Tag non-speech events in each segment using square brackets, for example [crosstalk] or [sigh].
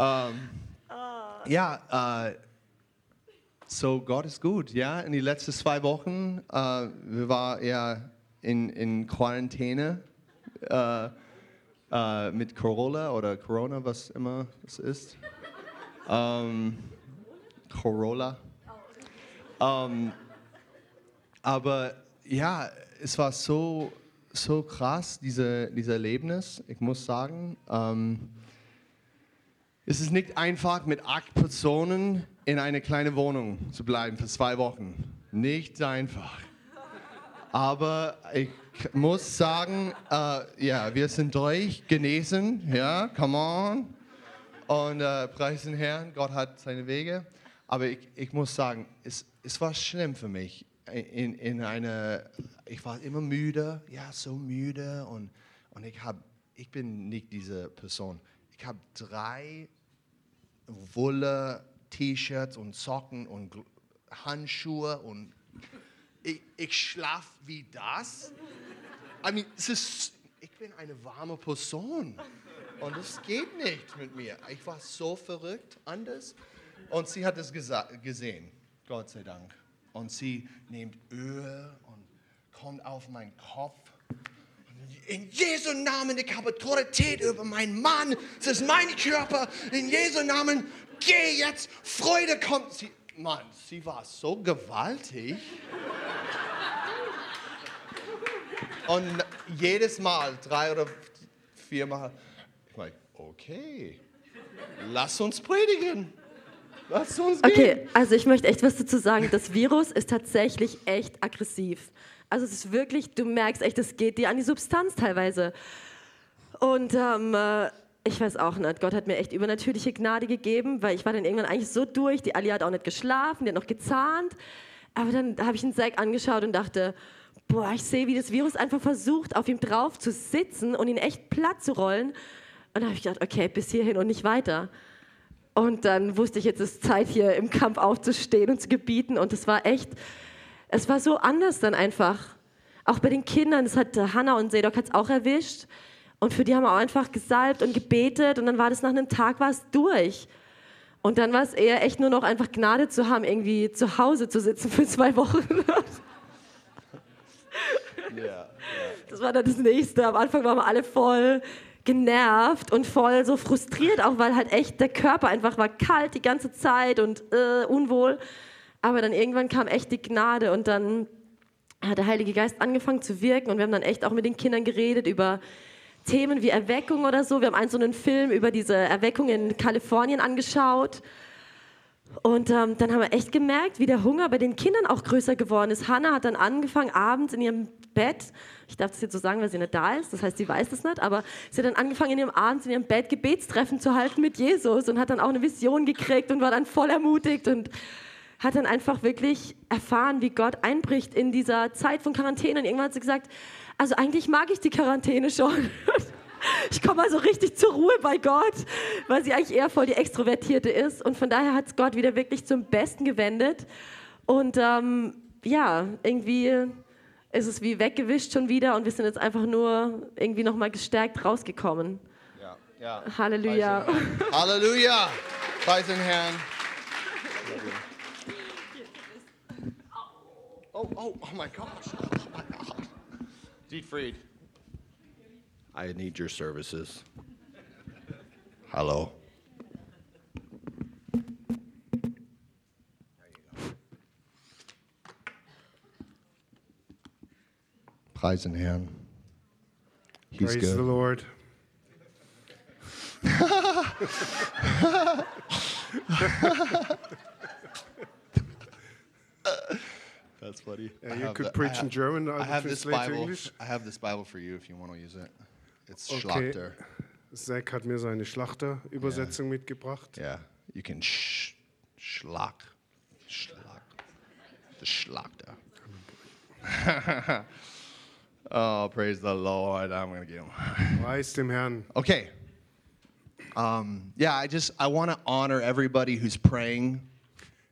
Ähm, ja, äh, so Gott ist gut. Ja, in die letzten zwei Wochen, äh, wir waren ja in, in Quarantäne äh, äh, mit Corolla oder Corona, was immer es ist. Ähm, Corolla. Ähm, aber ja, es war so, so krass, diese, dieses Erlebnis. Ich muss sagen, ähm, es ist nicht einfach, mit acht Personen in eine kleine Wohnung zu bleiben für zwei Wochen. Nicht einfach. Aber ich muss sagen, äh, ja, wir sind durch, genesen, ja, come on. Und äh, preisen Herrn, Gott hat seine Wege. Aber ich, ich muss sagen, es, es war schlimm für mich. In, in eine, ich war immer müde, ja, so müde. Und, und ich, hab, ich bin nicht diese Person. Ich habe drei Wolle, T-Shirts und Socken und Handschuhe und ich, ich schlafe wie das. I mean, es ist, ich bin eine warme Person und es geht nicht mit mir. Ich war so verrückt, anders. Und sie hat es gesehen, Gott sei Dank. Und sie nimmt Öl und kommt auf meinen Kopf. In Jesu Namen, ich habe Autorität über meinen Mann. Es ist mein Körper. In Jesu Namen, geh jetzt. Freude kommt. Sie, Mann, sie war so gewaltig. Und jedes Mal, drei oder viermal, ich meine, okay, lass uns predigen. Lass uns gehen. Okay, also ich möchte echt was dazu sagen. Das Virus ist tatsächlich echt aggressiv. Also es ist wirklich, du merkst echt, es geht dir an die Substanz teilweise. Und ähm, äh, ich weiß auch nicht, Gott hat mir echt übernatürliche Gnade gegeben, weil ich war dann irgendwann eigentlich so durch. Die Ali hat auch nicht geschlafen, die hat noch gezahnt. Aber dann habe ich einen Zack angeschaut und dachte, boah, ich sehe, wie das Virus einfach versucht, auf ihm drauf zu sitzen und ihn echt platt zu rollen. Und da habe ich gedacht, okay, bis hierhin und nicht weiter. Und dann wusste ich, jetzt ist Zeit, hier im Kampf aufzustehen und zu gebieten. Und es war echt, es war so anders dann einfach. Auch bei den Kindern, das hat Hannah und Sedok hat's auch erwischt. Und für die haben wir auch einfach gesalbt und gebetet. Und dann war das nach einem Tag war es durch. Und dann war es eher echt nur noch einfach Gnade zu haben, irgendwie zu Hause zu sitzen für zwei Wochen. Ja, [laughs] Das war dann das Nächste. Am Anfang waren wir alle voll genervt und voll so frustriert, auch weil halt echt der Körper einfach war kalt die ganze Zeit und äh, unwohl. Aber dann irgendwann kam echt die Gnade und dann hat der Heilige Geist angefangen zu wirken und wir haben dann echt auch mit den Kindern geredet über Themen wie Erweckung oder so. Wir haben einen so einen Film über diese Erweckung in Kalifornien angeschaut. Und ähm, dann haben wir echt gemerkt, wie der Hunger bei den Kindern auch größer geworden ist. Hannah hat dann angefangen, abends in ihrem Bett, ich darf das jetzt so sagen, weil sie nicht da ist, das heißt, sie weiß das nicht, aber sie hat dann angefangen, in ihrem abends in ihrem Bett Gebetstreffen zu halten mit Jesus und hat dann auch eine Vision gekriegt und war dann voll ermutigt und hat dann einfach wirklich erfahren, wie Gott einbricht in dieser Zeit von Quarantäne. Und irgendwann hat sie gesagt, also eigentlich mag ich die Quarantäne schon. [laughs] Ich komme also richtig zur Ruhe bei Gott, weil sie eigentlich eher voll die Extrovertierte ist. Und von daher hat es Gott wieder wirklich zum Besten gewendet. Und ähm, ja, irgendwie ist es wie weggewischt schon wieder und wir sind jetzt einfach nur irgendwie nochmal gestärkt rausgekommen. ja, ja. Halleluja. Halleluja. Preis den Herrn. Oh, oh, oh my gosh. Oh my God. Dietfried. I need your services. Hello. Preis den Herrn. He's Praise the good. Lord. [laughs] [laughs] That's funny. Yeah, you could the- preach I in German. I I have this Bible. I have this Bible for you if you want to use it. It's Okay. Schlachter. Zack hat mir seine Schlachter-Übersetzung mitgebracht. Yeah, you can sh- schlag, schlag, the Schlachter. [laughs] oh, praise the Lord! I'm gonna get him. [laughs] Preis dem Herrn. Okay. Um, yeah, I just I want to honor everybody who's praying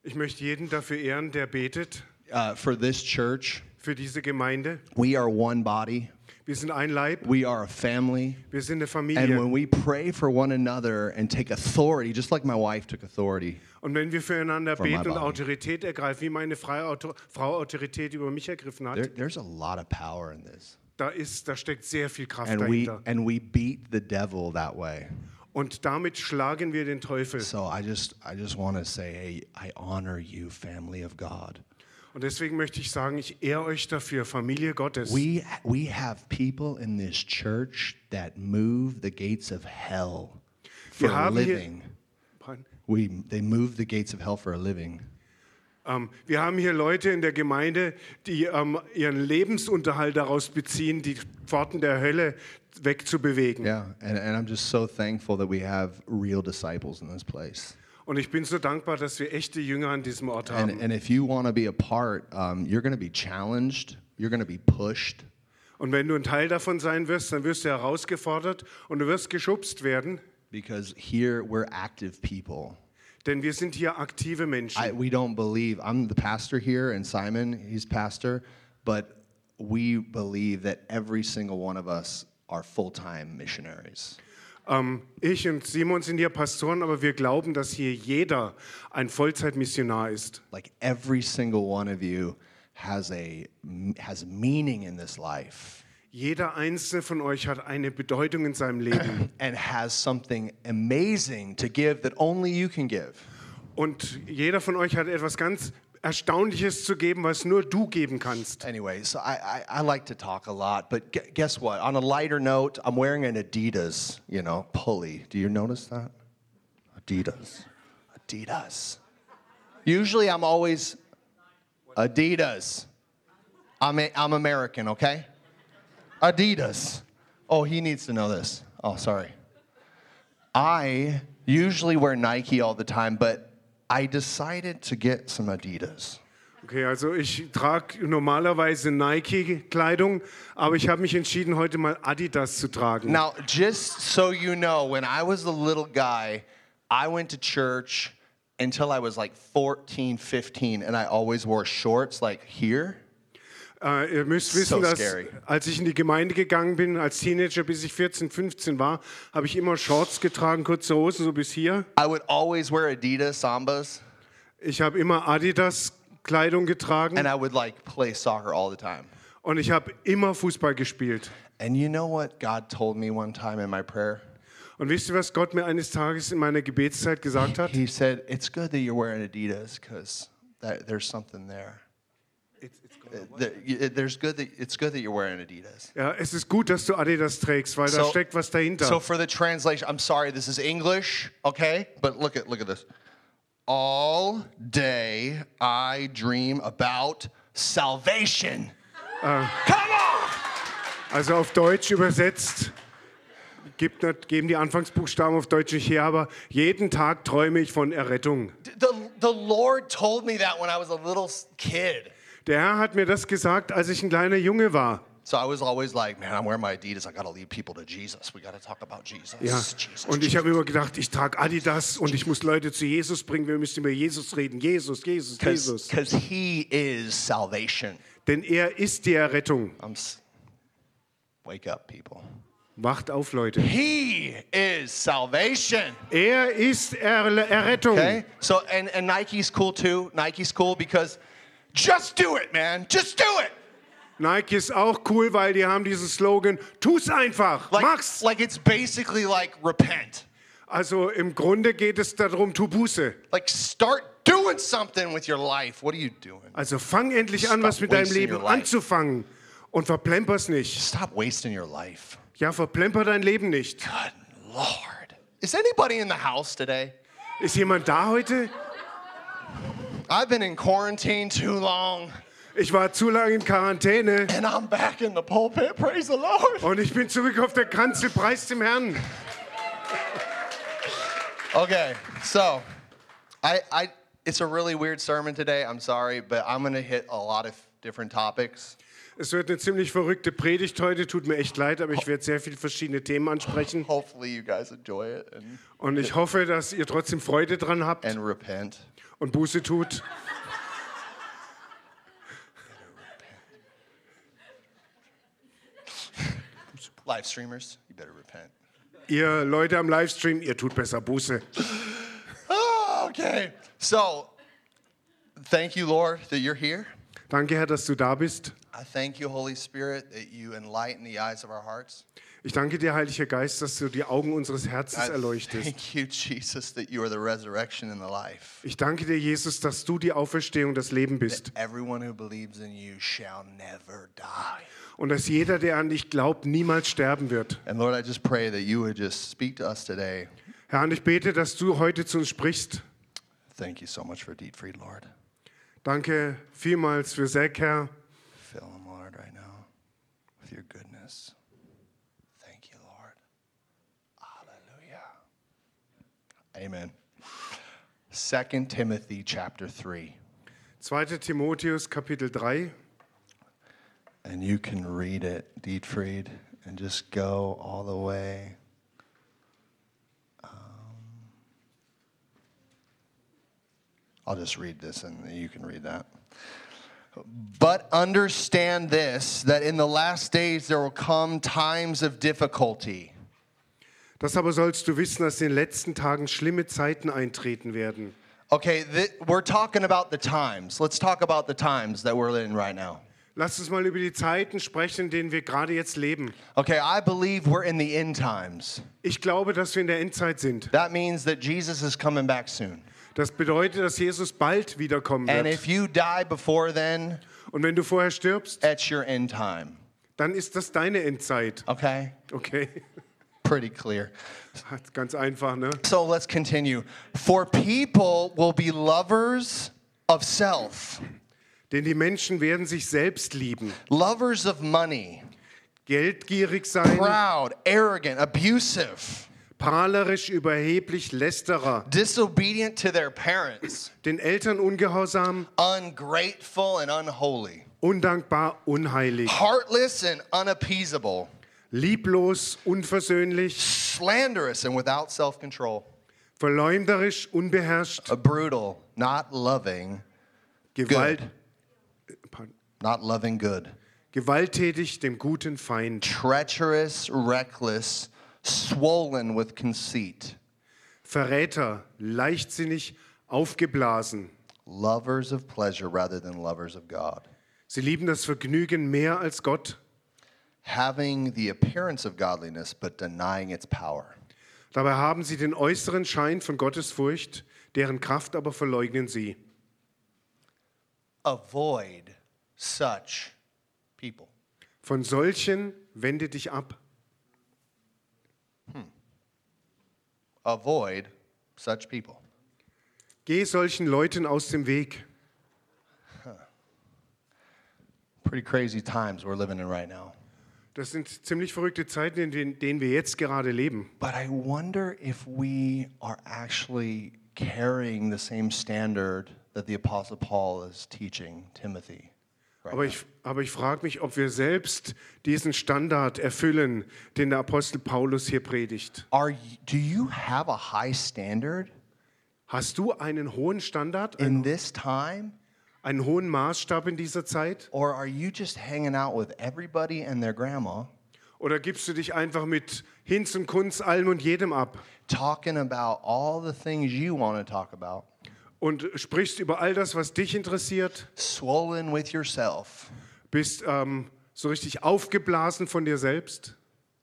Ich möchte jeden dafür ehren, der betet uh, for this church. für diese Gemeinde. We are one body. Wir sind ein Leib, We are a family. wir sind eine Familie. And when we pray for one another and take authority, just like my wife took authority, Und wenn wir füreinander beten und. Autorität ergreifen, wie meine Frau Autorität über mich ergriffen hat, there, there's a lot of power in this. da, ist, da steckt sehr viel Kraft And we and we beat the devil that way. Und damit schlagen wir den Teufel. So I just I just want to say, hey, I honor you, family of God. Und deswegen möchte ich sagen, ich ehre euch dafür, Familie Gottes. We we have people in this church that move the gates of hell for Wir a haben hier- living. We they move the gates of hell for a living. Ähm, wir haben hier Leute in der Gemeinde, die ähm, ihren Lebensunterhalt daraus beziehen, die Pforten der Hölle wegzubewegen. Yeah, and, and I'm just so thankful that we have real disciples in this place. Und ich bin so dankbar, dass wir echte Jünger an diesem Ort And, haben. and if you want to be a part, um, you're going to be challenged. You're going to be pushed. Und wenn du ein Teil davon sein wirst, dann wirst du herausgefordert und du wirst geschubst werden, Because here we're active people. denn wir sind hier aktive Menschen. I, we don't believe, I'm the pastor here, and Simon, he's pastor, but we believe that every single one of us are full time missionaries. Ähm, ich und Simon sind hier Pastoren, aber wir glauben, dass hier jeder ein Vollzeitmissionar ist. Like every single one of you has a has meaning in this life Jeder einzelne von euch hat eine Bedeutung in seinem Leben. [clears throat] and has something amazing to give that only you can give. Und jeder von euch hat etwas ganz Erstaunliches zu geben, was nur du geben kannst. Anyway, so I, I, I like to talk a lot, but gu- guess what? On a lighter note, I'm wearing an Adidas, you know, pulley. Do you notice that? Adidas. Adidas. Usually I'm always Adidas. I'm, a, I'm American, okay? Adidas. Oh, he needs to know this. Oh, sorry. I usually wear Nike all the time, but I decided to get some Adidas. Okay, also ich trage normalerweise Nike-Kleidung, aber ich habe mich entschieden, heute mal Adidas zu tragen. Now, just so you know, when I was a little guy, I went to church until I was like 14, 15, and I always wore shorts like here. Äh, ihr müsst So wissen, dass scary. als ich in die Gemeinde gegangen bin, als Teenager, bis ich 14, 15 war, habe ich immer Shorts getragen, kurze Hosen, so bis hier. I would always wear Adidas Sambas, Ich habe immer Adidas-Kleidung getragen and I would like play soccer all the time. und ich habe immer Fußball gespielt. And you know what God told me one time in my prayer? Und wisst ihr, was Gott mir eines Tages in meiner Gebetszeit gesagt hat? He said, It's good that you're wearing Adidas because there's something there. There- y- There's good that, it's good that you're wearing Adidas. Ja, es ist gut, dass du Adidas trägst, weil da steckt was dahinter. So for the translation, I'm sorry, this is English, okay? But look at look at this. All day I dream about salvation. Ah. Come on! Also auf Deutsch übersetzt, gibt, nicht- geben die Anfangsbuchstaben auf Deutsch nicht her, aber jeden Tag träume ich von Errettung. The, the Lord told me that when I was a little kid. Der Herr hat mir das gesagt, als ich ein kleiner Junge war. So I was always like, man, I'm wearing my Adidas. I gotta lead people to Jesus. We gotta talk about Jesus. Ja. Jesus. Und ich habe immer gedacht, ich trage Adidas und ich muss Leute zu Jesus bringen. Wir müssen über Jesus reden. Jesus, Jesus, Jesus. Because he is salvation. Denn er ist die Errettung. Wake up, people. Wacht auf, Leute. He is salvation. Er ist er Errettung. Okay? So, and, and Nike's cool too. Nike's cool because just do it, man. Just do it. Nike ist auch cool, weil die haben diesen Slogan, tu's einfach, Like, mach's. like it's basically like repent. Also im Grunde geht es darum, tu Buße. Like start doing something with your life. What are you doing? Also fang endlich an, Stop was mit deinem Leben anzufangen und verplemper's nicht. Stop wasting your life. Ja, verplemper dein Leben nicht. Good Lord. Is anybody in the house today? Ist jemand da heute? I've been in quarantine too long Ich war zu lange in Quarantäne and I'm back in the pulpit. Praise the Lord. und ich bin zurück auf der Kanzel, preis dem Herrn. Okay, so I, I, it's a really weird sermon today. I'm sorry, but I'm going to hit a lot of different topics. Es wird eine ziemlich verrückte Predigt heute, tut mir echt leid, aber ich werde sehr viele verschiedene Themen ansprechen Hopefully, you guys enjoy it and, und ich hoffe, dass ihr trotzdem Freude dran habt and repent. Und Buße tut. Live streamers, you better repent. Ihr Leute am Livestream, ihr tut besser Buße. Oh, okay. So, thank you, Lord, that you're here. Danke, Herr, dass du da bist. I thank you, Holy Spirit, that you enlighten the eyes of our hearts. Ich danke dir, Heiliger Geist, dass du die Augen unseres Herzens erleuchtest. Ich danke dir, Jesus, dass du die Auferstehung, das Leben bist. Und dass jeder, der an dich glaubt, niemals sterben wird. And Lord, I just pray that you would just speak to us today. Herr, und ich bete, dass du heute zu uns sprichst. Thank you so much for Dietfried, Lord. Danke vielmals für Zack, Herr. Fill him, Lord, right now with your goodness. Amen. 2 Timothy chapter 3. 2. Timotheus, Kapitel 3. And you can read it, Dietfried, and just go all the way. Um, I'll just read this and you can read that. But understand this that in the last days there will come times of difficulty. Das aber sollst du wissen, dass in den letzten Tagen schlimme Zeiten eintreten werden. Okay, th- we're talking about the times. Let's talk about the times that we're in right now. Lass uns mal über die Zeiten sprechen, in denen wir gerade jetzt leben. Okay, I believe we're in the end times. Ich glaube, dass wir in der Endzeit sind. That means that Jesus is coming back soon. Das bedeutet, dass Jesus bald wiederkommen And wird. if you die before then, Und wenn du vorher stirbst, that's your end time. dann ist das deine Endzeit. Okay? Okay? Pretty clear. Ganz einfach, ne? So let's continue. For people will be lovers of self, Denn die Menschen werden sich selbst lieben, lovers of money, geldgierig sein, proud, arrogant, abusive, prahlerisch, überheblich, lästerer, disobedient to their parents, den Eltern ungehorsam, ungrateful and unholy, undankbar, unheilig, heartless and unappeasable, lieblos, unversöhnlich, slanderous and without self control, verleumderisch, unbeherrscht, brutal, not loving, Gewalt, not loving good, gewalttätig, dem guten Feind, treacherous, reckless, swollen with conceit, Verräter, leichtsinnig, aufgeblasen. lovers of pleasure rather than lovers of God, Sie lieben das Vergnügen mehr als Gott. Having the appearance of godliness but denying its power. Dabei haben sie den äußeren Schein von Gottesfurcht, deren Kraft aber verleugnen sie. Avoid such people. Von solchen wende dich ab. Avoid such people. Geh solchen Leuten aus dem Weg. Pretty crazy times we're living in right now. Das sind ziemlich verrückte Zeiten, in denen- wir jetzt gerade leben. But I wonder if we are actually carrying the same standard that the Apostle Paul is teaching Timothy. right Aber ich, aber ich frage mich, ob wir selbst diesen Standard erfüllen, den der Apostel Paulus hier predigt. Are do you have a high standard Hast du einen hohen Standard, in this time? Einen hohen Maßstab in dieser Zeit? Or are you just hanging out with everybody and their grandma, Oder gibst du dich einfach mit Hinz und Kunz allem und jedem ab talking about all the things you want to talk about, und sprichst über all das, was dich interessiert, swollen with yourself? bist ähm, so richtig aufgeblasen von dir selbst?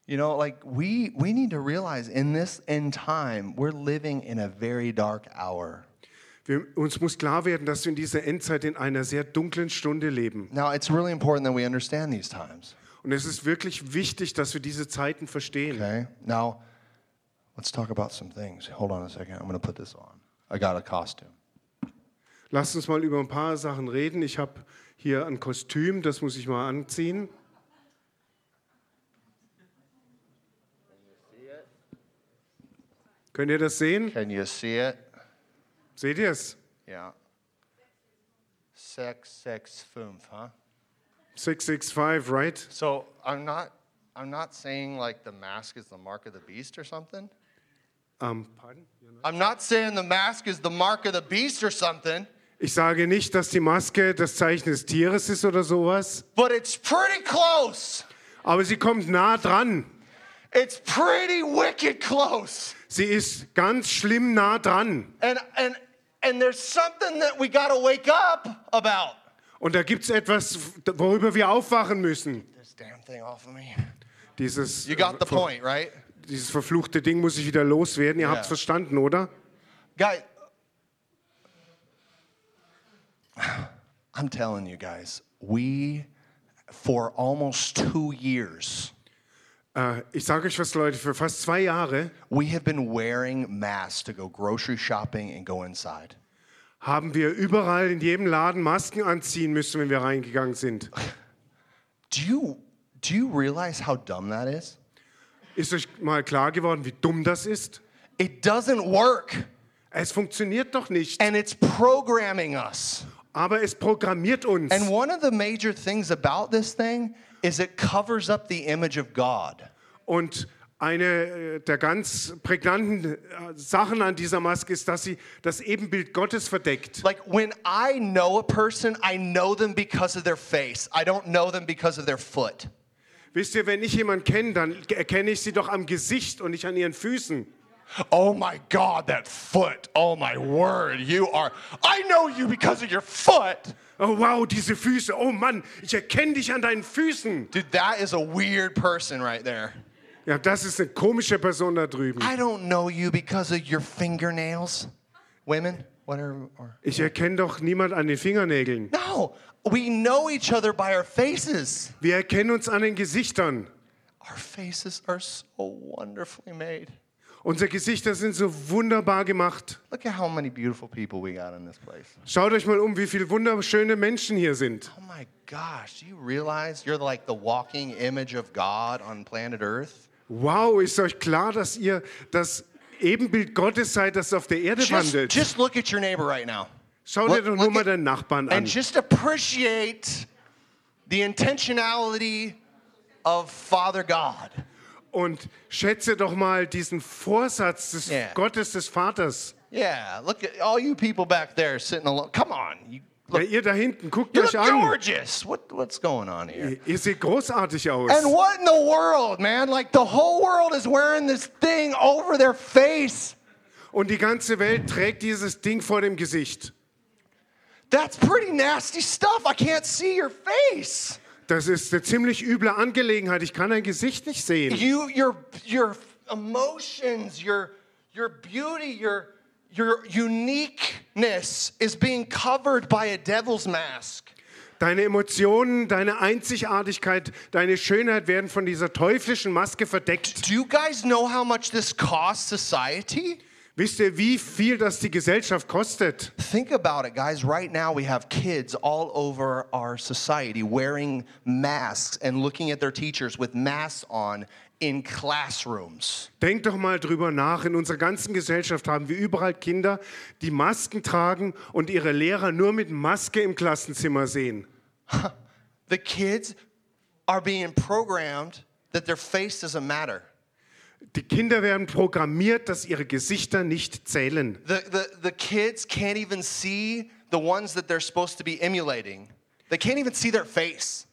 You know, like we we need to realize in this end time, we're living in a very dark hour. Wir, uns muss klar werden, dass wir in dieser Endzeit in einer sehr dunklen Stunde leben. Now, it's really important that we understand these times. Und es ist wirklich wichtig, dass wir diese Zeiten verstehen. Okay? Now, let's talk about some things. Hold on a second. I'm going to put this on. I got a costume. Lasst uns mal über ein paar Sachen reden. Ich habe hier ein Kostüm, das muss ich mal anziehen. Könnt ihr das sehen? Can you see it? Seht ihr es? Six, fünf, huh? 665, right? So I'm not, I'm not saying like the mask is the mark of the beast or something. Ähm, pardon? I'm not saying the mask is the mark of the beast or something, Ich sage nicht, dass die Maske das Zeichen des Tieres ist oder sowas, but it's pretty close. Aber sie kommt nah dran. It's pretty wicked close. Sie ist ganz schlimm nah dran. And and and there's something that we got to wake up about. Und da gibt es etwas, worüber wir aufwachen müssen. This damn thing off of me. Dieses, You got the ver- point, right? dieses verfluchte Ding muss ich wieder loswerden. Ihr Ja. habt's verstanden, oder? Guy [sighs] I'm telling you guys, we for almost 2 years Äh, ich sage euch was, Leute, für fast zwei Jahre we have been wearing masks to go grocery shopping and go inside. haben wir überall in jedem Laden Masken anziehen müssen, wenn wir reingegangen sind. Do you do you realize how dumb that is? Ist euch mal klar geworden, wie dumm das ist? It doesn't work Es funktioniert doch nicht, and it's programming us. Aber es programmiert uns. And one of the major things about this thing is it covers up the image of God. Und eine äh, der ganz prägnanten äh, Sachen an dieser Maske ist, dass sie das Ebenbild Gottes verdeckt. Like when I know a person, I know them because of their face. I don't know them because of their foot. Wisst ihr, wenn ich jemanden kenne, dann erkenne ich sie doch am Gesicht und nicht an ihren Füßen. Oh my God, that foot. Oh my word, you are. I know you because of your foot. Oh wow, diese Füße. Oh Mann, ich erkenne dich an deinen Füßen. Dude, that is a weird person right there. Ja, das ist eine komische Person da drüben. I don't know you because of your fingernails. Women, whatever. Or, Ich erkenne doch niemand an den Fingernägeln. no, we know each other by our faces. Wir erkennen uns an den Gesichtern. Our faces are so wonderfully made. Unsere Gesichter sind so wunderbar gemacht. Look at how many beautiful people we got in this place. Schaut euch mal um, wie viele wunderschöne Menschen hier sind. Oh my gosh, do you realize you're like the walking image of God on planet Earth? Wow, ist euch klar, dass ihr das Ebenbild Gottes seid, das auf der Erde Just, wandelt? just look at your neighbor right now. Schau dir doch nur mal deinen Nachbarn an. And just appreciate the intentionality of Father God. Und schätze doch mal diesen Vorsatz des Yeah. Gottes des Vaters. Yeah, look at all you people back there sitting alone. Come on. You Ja, look, ihr da hinten, guckt euch look an. gorgeous. What, what's going on here? Ihr seht großartig aus. And what in the world, man? Like the whole world is wearing this thing over their face. Und die ganze Welt trägt dieses Ding vor dem Gesicht. That's pretty nasty stuff. I can't see your face. Das ist eine ziemlich üble Angelegenheit. Ich kann dein Gesicht nicht sehen. You, your, your emotions, your, your beauty, your, your uniqueness is being covered by a devil's mask. Deine Emotionen, deine Einzigartigkeit, deine Schönheit werden von dieser teuflischen Maske verdeckt. Do you guys know how much this costs society? Wisst ihr, wie viel das die Gesellschaft kostet? Think about it, guys. Right now, we have kids all over our society wearing masks and looking at their teachers with masks on in classrooms. Denkt doch mal drüber nach. In unserer ganzen Gesellschaft haben wir überall Kinder, die Masken tragen und ihre Lehrer nur mit Maske im Klassenzimmer sehen. [laughs] The kids are being programmed that their face doesn't matter. Die Kinder werden programmiert, dass ihre Gesichter nicht zählen. The, the, the kids can't even see the ones that they're supposed to be emulating. They can't even see their face.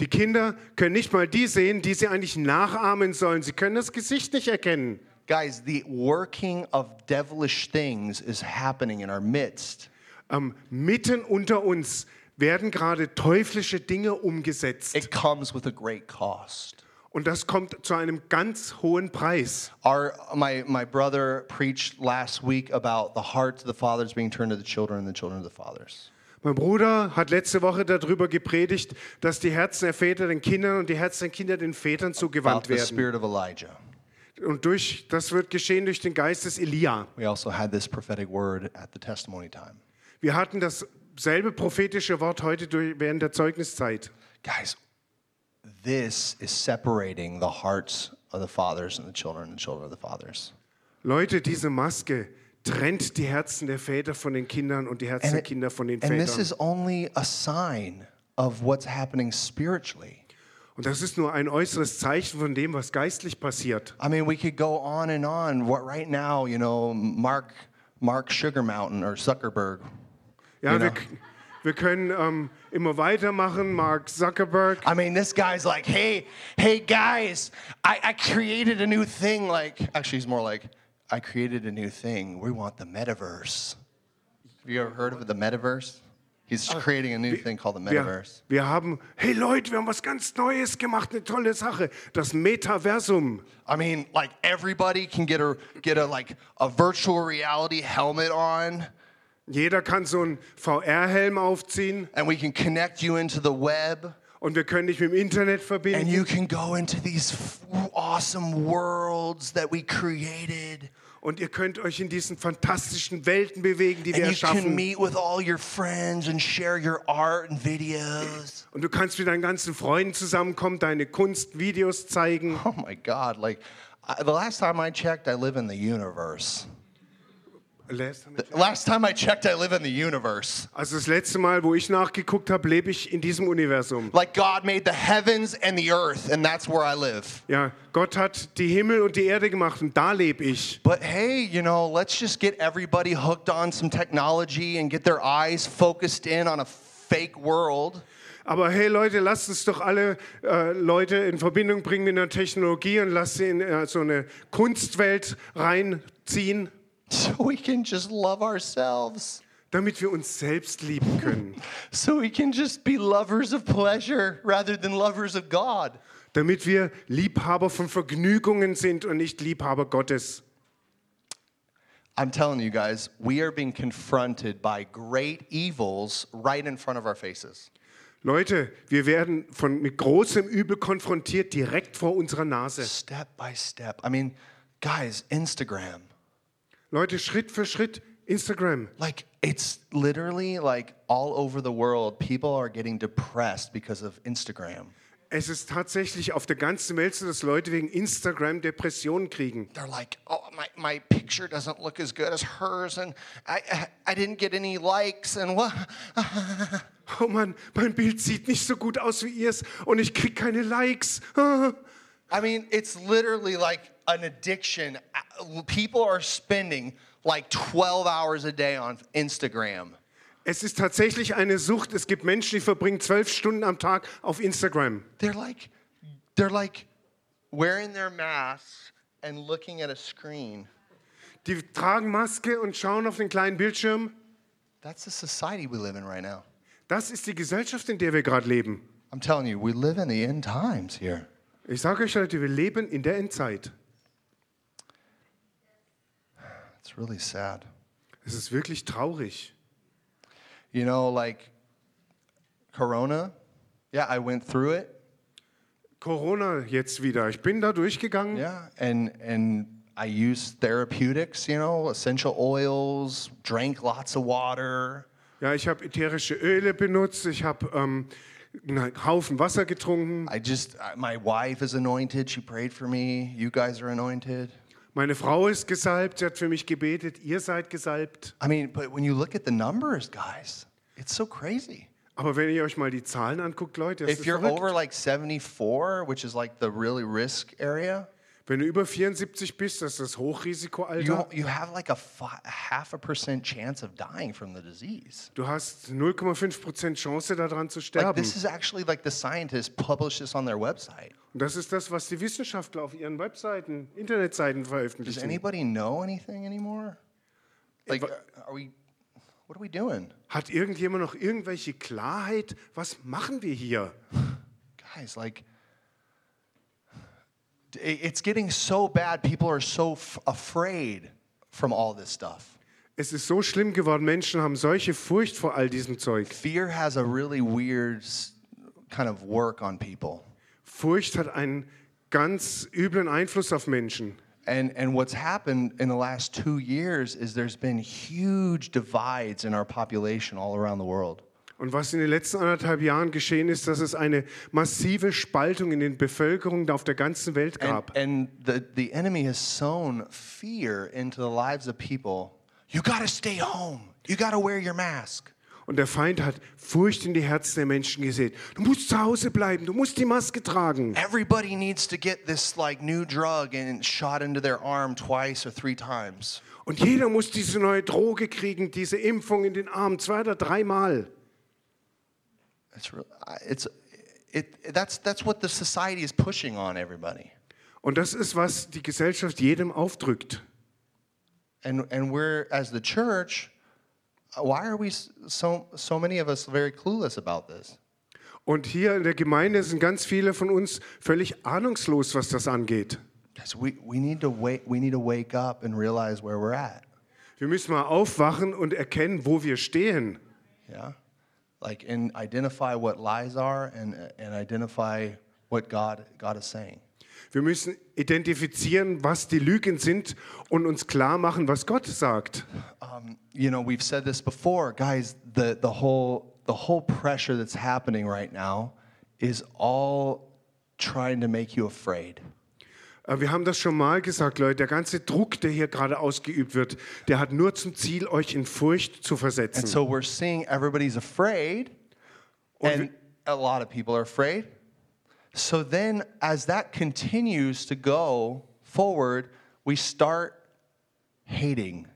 Die Kinder können nicht mal die sehen, die sie eigentlich nachahmen sollen. Sie können das Gesicht nicht erkennen. Guys, the working of devilish things is happening in our midst. Ähm, mitten unter uns werden gerade teuflische Dinge umgesetzt. It comes with a great cost. Und das kommt zu einem ganz hohen Preis. Our, my, my brother preached last week about the hearts of the fathers being turned to the children and the children to the fathers. Mein Bruder hat letzte Woche darüber gepredigt, dass die Herzen der Väter den Kindern und die Herzen der Kinder den Vätern About zugewandt the werden. spirit of Elijah. Und durch, das wird geschehen durch den Geist des Elia. We also had this prophetic word at the testimony time. Wir hatten dasselbe prophetische Wort heute durch, während der Zeugniszeit. Guys, this is separating the hearts of the fathers and the children and the children of the fathers. Leute, diese Maske trennt die Herzen der Väter von den Kindern und die Herzen And, der it- Kinder von den and this is only a sign of what's happening spiritually. Und das ist nur ein äußeres Zeichen von dem, was geistlich passiert. I mean, we could go on and on. What right now, you know, Mark Mark Sugar Mountain or Zuckerberg. Ja, wir, know. Wir können ähm, immer weitermachen. Mark Zuckerberg. I mean, this guy's like, hey, hey guys, I, I created a new thing. Like, actually, he's more like, I created a new thing. We want the metaverse. Have you ever heard of the metaverse? He's creating a new thing called the Wir, metaverse. wir haben, hey Leute, wir haben was ganz Neues gemacht, eine tolle Sache. Das Metaversum. I mean, like everybody can get a get a like a virtual reality helmet on, Jeder kann so einen VR-Helm aufziehen and we can connect you into the web, und wir können dich mit dem Internet and verbinden. you can go into these awesome worlds that we created. Und ihr könnt euch in diesen fantastischen Welten bewegen, die wir And erschaffen. and and. Und du kannst mit deinen ganzen Freunden zusammenkommen, deine Kunst, Videos zeigen. Oh my God! Like the last time I checked, I live in the universe. Last time I checked, I live in the universe. Also das letzte Mal, wo ich nachgeguckt habe, lebe ich in diesem Universum. Like God made the heavens and the earth, and that's where I live. Ja, Gott hat die Himmel und die Erde gemacht und da lebe ich. But hey, you know, let's just get everybody hooked on some technology and get their eyes focused in on a fake world. Aber hey Leute, lasst uns doch alle äh, Leute in Verbindung bringen mit der Technologie und lasst sie in äh, so eine Kunstwelt reinziehen, [laughs] So we can just love ourselves. damit wir uns selbst lieben können. [laughs] So we can just be lovers of pleasure rather than lovers of God. damit wir Liebhaber von Vergnügungen sind und nicht Liebhaber Gottes. I'm telling you guys, we are being confronted by great evils right in front of our faces. Leute, wir werden von, mit großem Übel konfrontiert direkt vor unserer Nase. Step by step. I mean, guys, Instagram. Leute, Schritt für Schritt, Instagram. Like, it's literally like all over the world, people are getting depressed because of Instagram. Es ist tatsächlich auf der ganzen Welt so, dass Leute wegen Instagram Depressionen kriegen. They're like, oh, my, my picture doesn't look as good as hers, and I, I, I didn't get any likes, and what? [laughs] Oh Mann, mein Bild sieht nicht so gut aus wie ihrs und ich krieg keine Likes. [laughs] I mean, it's literally like an addiction. People are spending like 12 hours a day on Instagram. Es ist tatsächlich eine Sucht. Es gibt Menschen, die verbringen zwölf Stunden am Tag auf Instagram. They're like, they're like wearing their masks and looking at a screen. Die tragen Maske und schauen auf den kleinen Bildschirm. That's the society we live in right now. Das ist die Gesellschaft, in der wir gerade leben. I'm telling you, we live in the end times here. Ich sage euch Leute, wir leben in der Endzeit. It's really sad. Es ist wirklich traurig. You know, like Corona, yeah, I went through it. Corona jetzt wieder. Ich bin da durchgegangen. Yeah, and and I used therapeutics, you know, essential oils, drank lots of water. Ja, ich habe ätherische Öle benutzt. Ich habe ähm, einen Haufen Wasser getrunken. I just I- my wife is anointed. She prayed for me. You guys are anointed. Meine Frau ist gesalbt. Sie hat für mich gebetet. Ihr seid gesalbt. I mean, but when you look at the numbers, guys, it's so crazy. Aber wenn ihr euch mal die Zahlen anguckt, Leute, das If ist you're verrückt. over like 74, which is like the really risk area, Wenn du über 74 bist, das ist das you Hochrisikoalter. you have like a, a half a percent chance of dying from the disease. Du hast 0,5% Chance daran zu Like sterben. this is actually like the scientists publish this on their website. Und das ist das, was die Wissenschaftler auf ihren Webseiten, Internetseiten Does veröffentlichen. anybody know anything anymore? Like, are we? What are we doing, Hat irgendjemand noch irgendwelche Klarheit? Was machen wir hier? guys? Like, it's getting so bad. People are so f- afraid from all this stuff. Es ist so schlimm geworden. Menschen haben solche Furcht vor all diesem Zeug. Fear has a really weird kind of work on people. Furcht hat einen ganz üblen Einfluss auf Menschen. And, and what's happened in the last two years is there's been huge divides in our population all around the world. Und was in den letzten anderthalb Jahren geschehen ist, dass es eine massive Spaltung in den Bevölkerungen auf der ganzen Welt And, gab. and the, the enemy has sown fear into the lives of people. You got to stay home. You got to wear your mask. Und der Feind hat Furcht in die Herzen der Menschen gesät. Du musst zu Hause bleiben, du musst die Maske tragen. Everybody needs to get this like new drug and shot into their arm twice or three times. Und jeder muss diese neue Droge kriegen, diese Impfung in den Arm, zwei oder dreimal. It's real. I- It's it. That's that's what the society is pushing on everybody, Und das ist, was die Gesellschaft jedem aufdrückt. and and we're as the church. uh, Why are we so so many of us very clueless about this? Und hier in der Gemeinde sind ganz viele von uns völlig ahnungslos, was das angeht. Guys, we, we need to wake we need to wake up and realize where we're at. Wir müssen mal aufwachen und erkennen, wo wir stehen. Yeah, like and identify what lies are and and identify what God God is saying. Wir müssen identifizieren, was die Lügen sind und uns klar machen, was Gott sagt. Um, you know, we've said this before, guys. The the whole the whole pressure that's happening right now is all trying to make you afraid. Äh, Wir haben das schon mal gesagt, Leute. Der ganze Druck, der hier gerade ausgeübt wird, der hat nur zum Ziel, euch in Furcht zu And versetzen. so we're seeing everybody's afraid, and a lot of people are afraid. So then, as that continues to go forward, we start hating.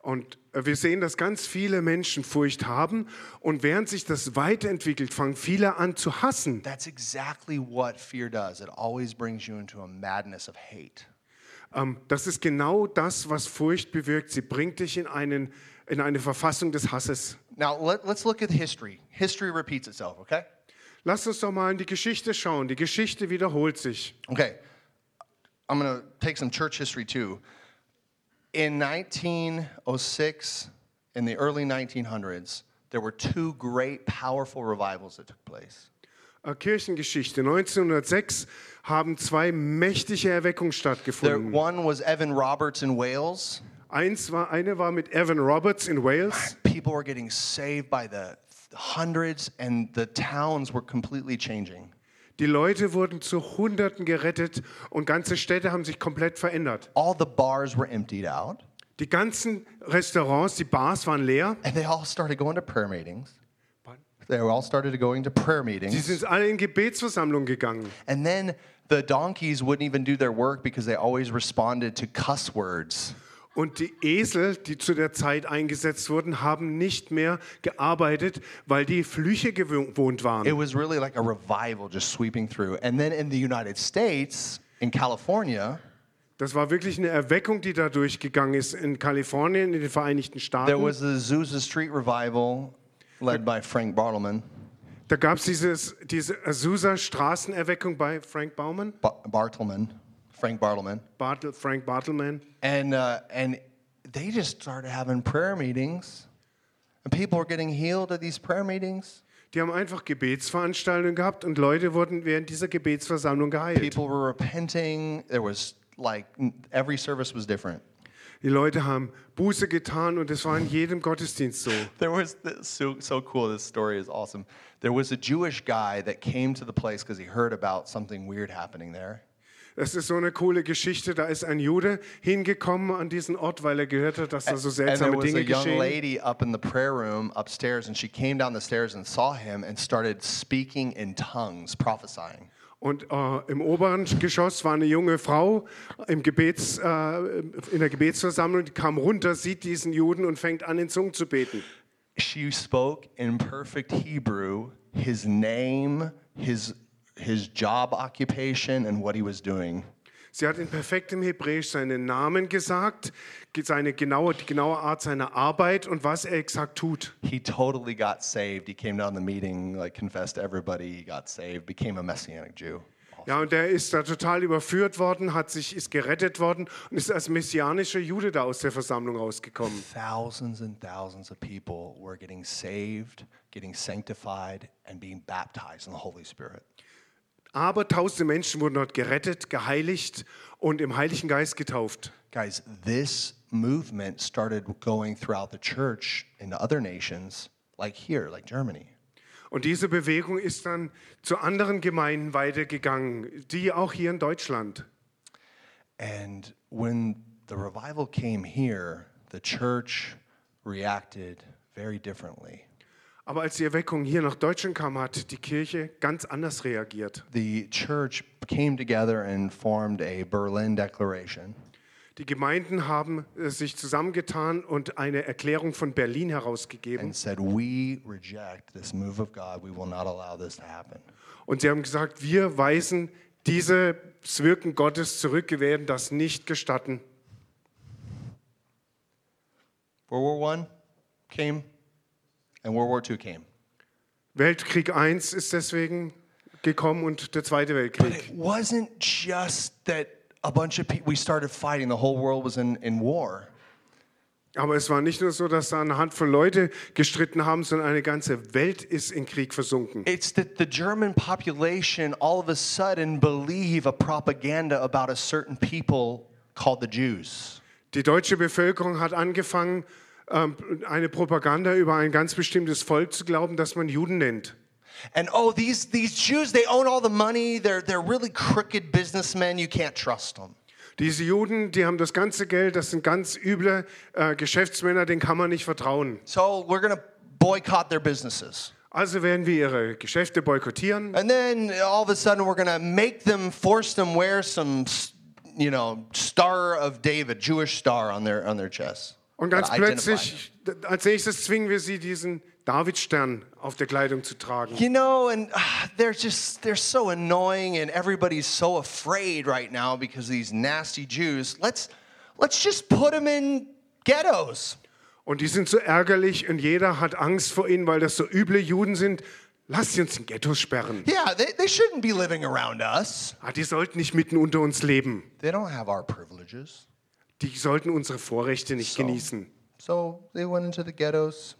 Und wir sehen, dass ganz viele Menschen Furcht haben. Und während sich das weiterentwickelt, fangen viele an zu hassen. That's exactly what fear does. It always brings you into a madness of hate. Ähm, Das ist genau das, was Furcht bewirkt. Sie bringt dich in, einen, in eine Verfassung des Hasses. Now, let, let's look at history. History repeats itself, okay? Lass uns doch mal in die Geschichte schauen. Die Geschichte wiederholt sich. Okay. I'm going to take some church history too. In 1906, in the early 1900s, there were two great, powerful revivals that took place. Kirchengeschichte. 1906 haben zwei mächtige Erweckungen stattgefunden. There, one was Evan Roberts in Wales. Eins war, eine war mit Evan Roberts in Wales. People were getting saved by the hundreds, and the towns were completely changing. Die Leute wurden zu Hunderten gerettet und ganze Städte haben sich komplett verändert. All the bars were emptied out, Die ganzen Restaurants, die Bars waren leer. and they all started going to prayer meetings. They all started going to prayer meetings. sind alle in Gebetsversammlungen gegangen. And then the donkeys wouldn't even do their work because they always responded to cuss words. Und die Esel, die zu der Zeit eingesetzt wurden, haben nicht mehr gearbeitet, weil die Flüche gewohnt It waren. was really like a revival just sweeping through. And then in the United States, in California, Das war wirklich eine Erweckung, die da durchgegangen ist in Kalifornien, in den Vereinigten there Staaten. was the Azusa Street revival led by Frank Bartleman, Da gab es diese Azusa Straßenerweckung bei Frank Baumann, ba- Bartleman, Frank Bartleman. Bartel, Frank Bartelman. And, uh, and they just started having prayer meetings. And people were getting healed at these prayer meetings. Die haben einfach Gebetsveranstaltungen gehabt und Leute wurden während dieser Gebetsversammlung geheilt. People were repenting. There was like every service was different. Die Leute haben Buße getan und es war in jedem Gottesdienst so. [laughs] There was this, so so cool. This story is awesome. There was a Jewish guy that came to the place because he heard about something weird happening there. Das ist so eine coole Geschichte. Da ist ein Jude hingekommen an diesen Ort, weil er gehört hat, dass da so and there seltsame a Dinge young geschehen. lady up in the prayer room upstairs, and she came down the stairs and saw him and started speaking in tongues, prophesying. Und äh, im oberen Geschoss war eine junge Frau im Gebets, äh, in der Gebetsversammlung, die kam runter, sieht diesen Juden und fängt an, in Zungen zu beten. She spoke in perfect Hebrew his name, his his job occupation, and what he was doing. Sie hat in perfektem Hebräisch seinen Namen gesagt, seine genaue, die genaue Art seiner Arbeit und was er exakt tut. He totally got saved. He came down the meeting, like confessed to everybody, he got saved, became a messianic Jew. Ja, und der ist da total überführt worden, hat sich, ist gerettet worden und ist als messianischer Jude da aus der Versammlung rausgekommen. Thousands and thousands of people were getting saved, getting sanctified, and being baptized in the Holy Spirit. Aber tausende Menschen wurden dort gerettet, geheiligt und im Heiligen Geist getauft. Guys, this movement started going throughout the church in other nations, like here, like Germany. Und diese Bewegung ist dann zu anderen Gemeinden weitergegangen, die auch hier in Deutschland. And when the revival came here, the church reacted very differently. Aber als die Erweckung hier nach Deutschland kam, hat die Kirche ganz anders reagiert. The church came together and formed a Berlin Declaration. Die Gemeinden haben äh, sich zusammengetan und eine Erklärung von Berlin herausgegeben. and said, We reject this move of God. We will not allow this to happen. Und sie haben gesagt, wir weisen dieses Wirken Gottes zurück, wir werden das nicht gestatten. World War One came, and World War II came. Weltkrieg I ist deswegen gekommen und der Zweite But Weltkrieg. it wasn't just that a bunch of people, we started fighting, the whole world was in, in war. Aber es war nicht nur so, dass da eine Handvoll Leute gestritten haben, sondern eine ganze Welt ist in Krieg versunken. It's that the German population all of a sudden believe a propaganda about a certain people called the Jews. Die deutsche Bevölkerung hat angefangen, eine Propaganda über ein ganz bestimmtes Volk zu glauben, das man Juden nennt. And oh, these, these Jews, they own all the money. They're, they're really crooked businessmen. You can't trust them. Diese Juden, die haben das ganze Geld, das sind ganz üble äh, Geschäftsmänner, denen kann man nicht vertrauen. So we're to boycott their businesses. Also werden wir ihre Geschäfte boykottieren. And then all of a sudden we're to make them, force them wear some, you know, Star of David, Jewish star on their, on their chest. Und ganz plötzlich, als nächstes zwingen wir sie, diesen Davidstern auf der Kleidung zu tragen. You know, and uh, they're just, they're so annoying and everybody's so afraid right now because of these nasty Jews. Let's, let's just put them in ghettos. Und die sind so ärgerlich und jeder hat Angst vor ihnen, weil das so üble Juden sind. Lass sie uns in Ghettos sperren. Yeah, they, they shouldn't be living around us. Ah, die sollten nicht mitten unter uns leben. They don't have our privileges. Die sollten unsere Vorrechte nicht So. genießen. So they went into the ghettos.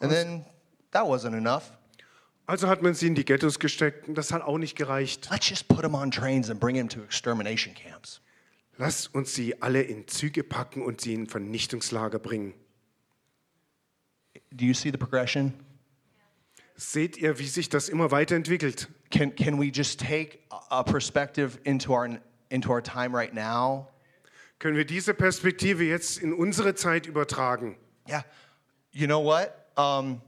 And then that wasn't enough. Also hat man sie in die Ghettos gesteckt und das hat auch nicht gereicht. Let's just put them on trains and bring them to extermination camps. Lass uns sie alle in Züge packen und sie in Vernichtungslager bringen. Do you see the progression? Seht ihr, wie sich das immer weiterentwickelt? Can, can we just take a a perspective into our, into our time right now? Können wir diese Perspektive jetzt in unsere Zeit übertragen? Yeah. You know what? Um,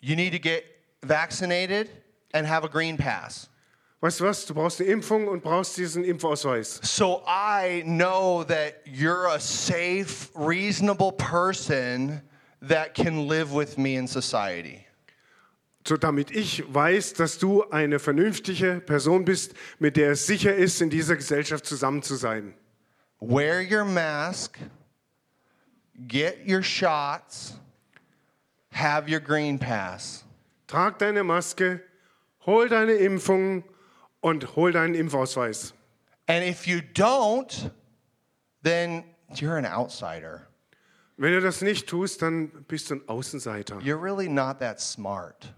you need to get vaccinated and have a green pass. Weißt du was? Du brauchst eine Impfung und brauchst diesen Impfausweis. So I know that you're a safe, reasonable person that can live with me in society. So damit ich weiß, dass du eine vernünftige Person bist, mit der es sicher ist, in dieser Gesellschaft zusammen zu sein. Wear your mask, get your shots, have your green pass. Trag deine Maske, hol deine Impfung und hol deinen Impfausweis. And if you don't, then you're an outsider. Wenn du das nicht tust, dann bist du ein Außenseiter. You're really not that smart.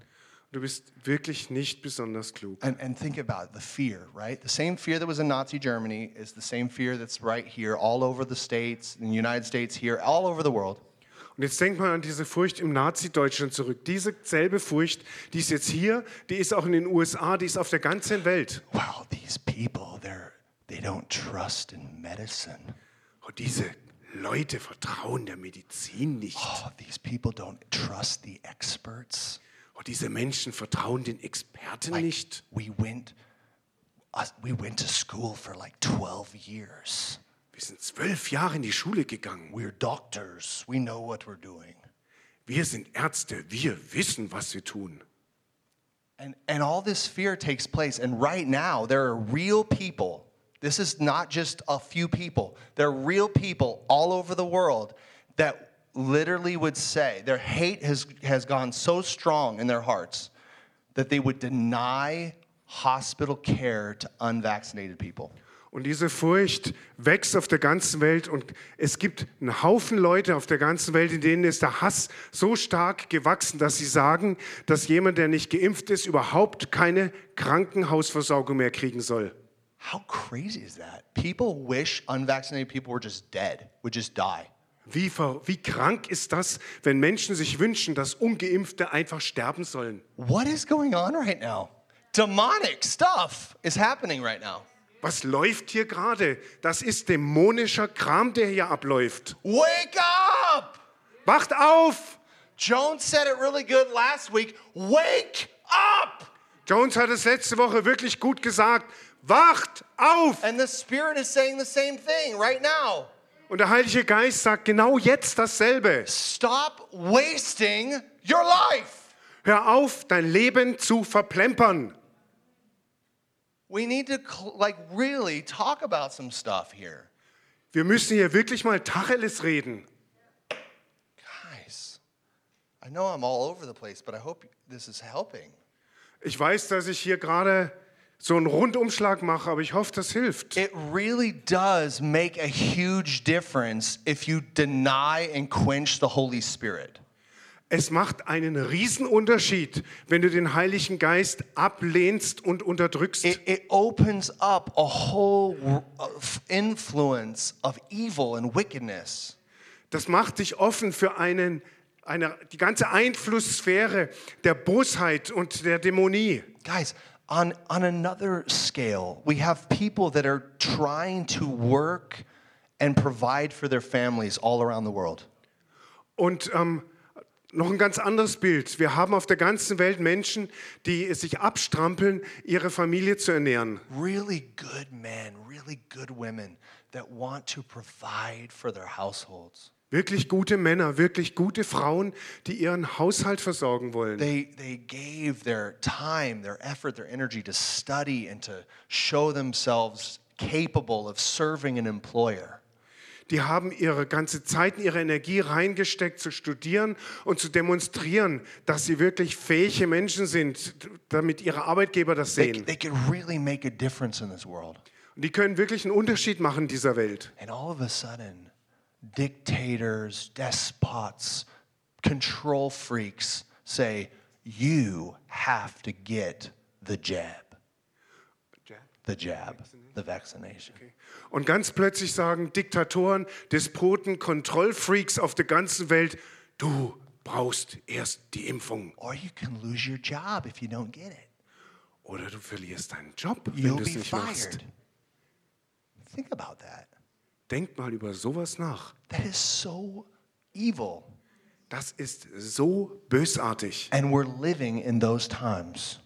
Du bist wirklich nicht besonders klug. And, and think about the fear, right? The same fear that was in Nazi Germany is the same fear that's right here, all over the States, in the United States, here, all over the world. Und jetzt denk mal an diese Furcht im Nazi-Deutschland zurück. Diese selbe Furcht, die ist jetzt hier, die ist auch in den USA, die ist auf der ganzen Welt. Wow, these people, they're, they don't trust in medicine. Und diese Leute vertrauen der Medizin nicht. Oh, these people don't trust the experts. Und diese Menschen vertrauen den Experten Like, nicht. we went, we went to school for like 12 years. Wir sind zwölf Jahre in die Schule gegangen. We're doctors. We know what we're doing. Wir sind Ärzte. Wir wissen, was wir tun. And, and all this fear takes place. And right now, there are real people. This is not just a few people. There are real people all over the world that literally would say their hate has, has gone so strong in their hearts that they would deny hospital care to unvaccinated people. Und diese Furcht wächst auf der ganzen Welt und es gibt einen Haufen Leute auf der ganzen Welt, in denen ist der Hass so stark gewachsen, dass sie sagen, dass jemand, der nicht geimpft ist, überhaupt keine Krankenhausversorgung mehr kriegen soll. How crazy is that? People wish unvaccinated people were just dead, would just die. Wie, wie krank ist das, wenn Menschen sich wünschen, dass Ungeimpfte einfach sterben sollen? What is going on right now? Demonic stuff is happening right now. Was läuft hier gerade? Das ist dämonischer Kram, der hier abläuft. Wake up! Wacht auf! Jones said it really good last week. Wake up! Jones hat es letzte Woche wirklich gut gesagt. Wacht auf! And the Spirit is saying the same thing right now. Und der Heilige Geist sagt genau jetzt dasselbe. Stop wasting your life. Hör auf, dein Leben zu verplempern. We need to like really talk about some stuff here. Wir müssen hier wirklich mal Tacheles reden. Guys, I know I'm all over the place, but I hope this is helping. Ich weiß, dass ich hier gerade so einen Rundumschlag mache, aber ich hoffe, das hilft. It really does make a huge difference if you deny and quench the Holy Spirit. Es macht einen Riesenunterschied, wenn du den Heiligen Geist ablehnst und unterdrückst. It, it opens up a whole influence of evil and wickedness. Das macht dich offen für einen, eine, die ganze Einflusssphäre der Bosheit und der Dämonie. Guys, on, on another scale, we have people that are trying to work and provide for their families all around the world. Und ähm, noch ein ganz anderes Bild. Wir haben auf der ganzen Welt Menschen, die sich abstrampeln, ihre Familie zu ernähren. Really good men, really good women that want to provide for their households. Wirklich gute Männer, wirklich gute Frauen, die ihren Haushalt versorgen wollen. They, they gave their time, their effort, their energy to study and to show themselves capable of serving an employer. Die haben ihre ganze Zeit, ihre Energie reingesteckt, zu studieren und zu demonstrieren, dass sie wirklich fähige Menschen sind, damit ihre Arbeitgeber das They, sehen. they could really make a difference in this world. Und die können wirklich einen Unterschied machen in dieser Welt. And all of a sudden, dictators, despots, control freaks say, you have to get the jab. The jab, the vaccination. Okay. Und ganz plötzlich sagen Diktatoren, Despoten, Kontrollfreaks auf der ganzen Welt, du brauchst erst die Impfung Or you can lose your job if you don't get it. oder du verlierst deinen Job, wenn You'll du es be nicht machst. fired. Think about that. Denk mal über sowas nach. That is so evil. Das ist so bösartig. And we're living in those times.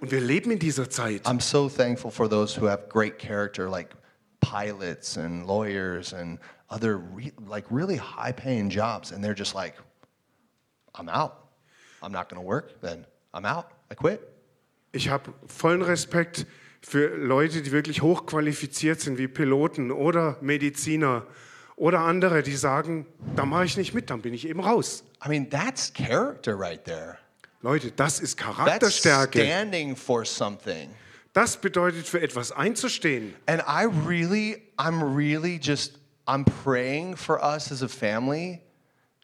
Und wir leben in dieser Zeit. I'm so thankful for those who have great character, like pilots and lawyers and other re- like really high paying jobs. And they're just like, I'm out. I'm not going to work. Then I'm out. I quit. Ich habe vollen Respekt für Leute, die wirklich hochqualifiziert sind, wie Piloten oder Mediziner oder andere, die sagen, da mache ich nicht mit, dann bin ich eben raus. I mean, that's character right there. Leute, das ist That's Charakterstärke. standing for something. Das bedeutet, für etwas einzustehen. And I really, I'm really just, I'm praying for us as a family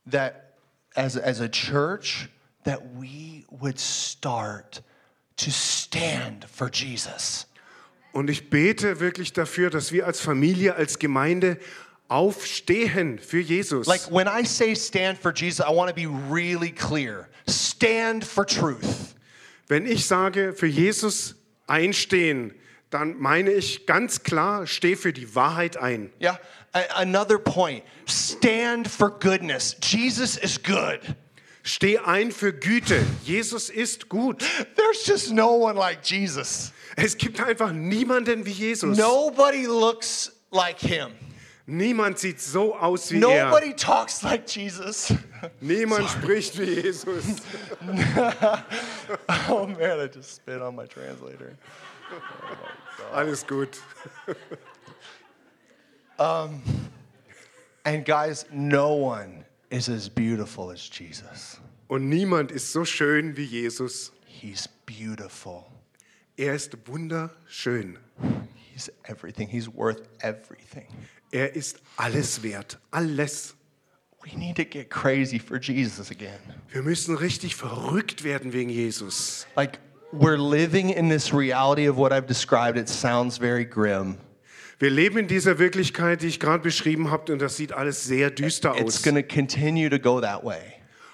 that, as, as a church, that we would start to stand for Jesus. Und ich bete wirklich dafür, dass wir als Familie, als Gemeinde aufstehen für Jesus. Like when I say stand for Jesus, I want to be really clear. Stand for truth. Wenn ich sage, für Jesus einstehen, dann meine ich ganz klar, steh für die Wahrheit ein. Yeah. Another point stand for goodness. Jesus is good. Steh ein für Güte. Jesus ist gut. There's just no one like Jesus. Es gibt einfach niemanden wie Jesus. Nobody looks like him. Niemand sieht so aus wie Nobody talks like Jesus. er. Niemand spricht wie Jesus. [laughs] oh man, I just spit on my translator. Alles gut. And guys, no one is as beautiful as Jesus. Und niemand ist so schön wie Jesus. He's beautiful. Er ist wunderschön. He's everything. He's worth everything. Er ist alles wert. Alles. We need to get crazy for Jesus again. Wir müssen richtig verrückt werden wegen Jesus. Like, we're living in this reality of what I've described. It sounds very grim. Wir leben in dieser Wirklichkeit, die ich gerade beschrieben habe, und das sieht alles sehr düster It's aus. going to continue to go that way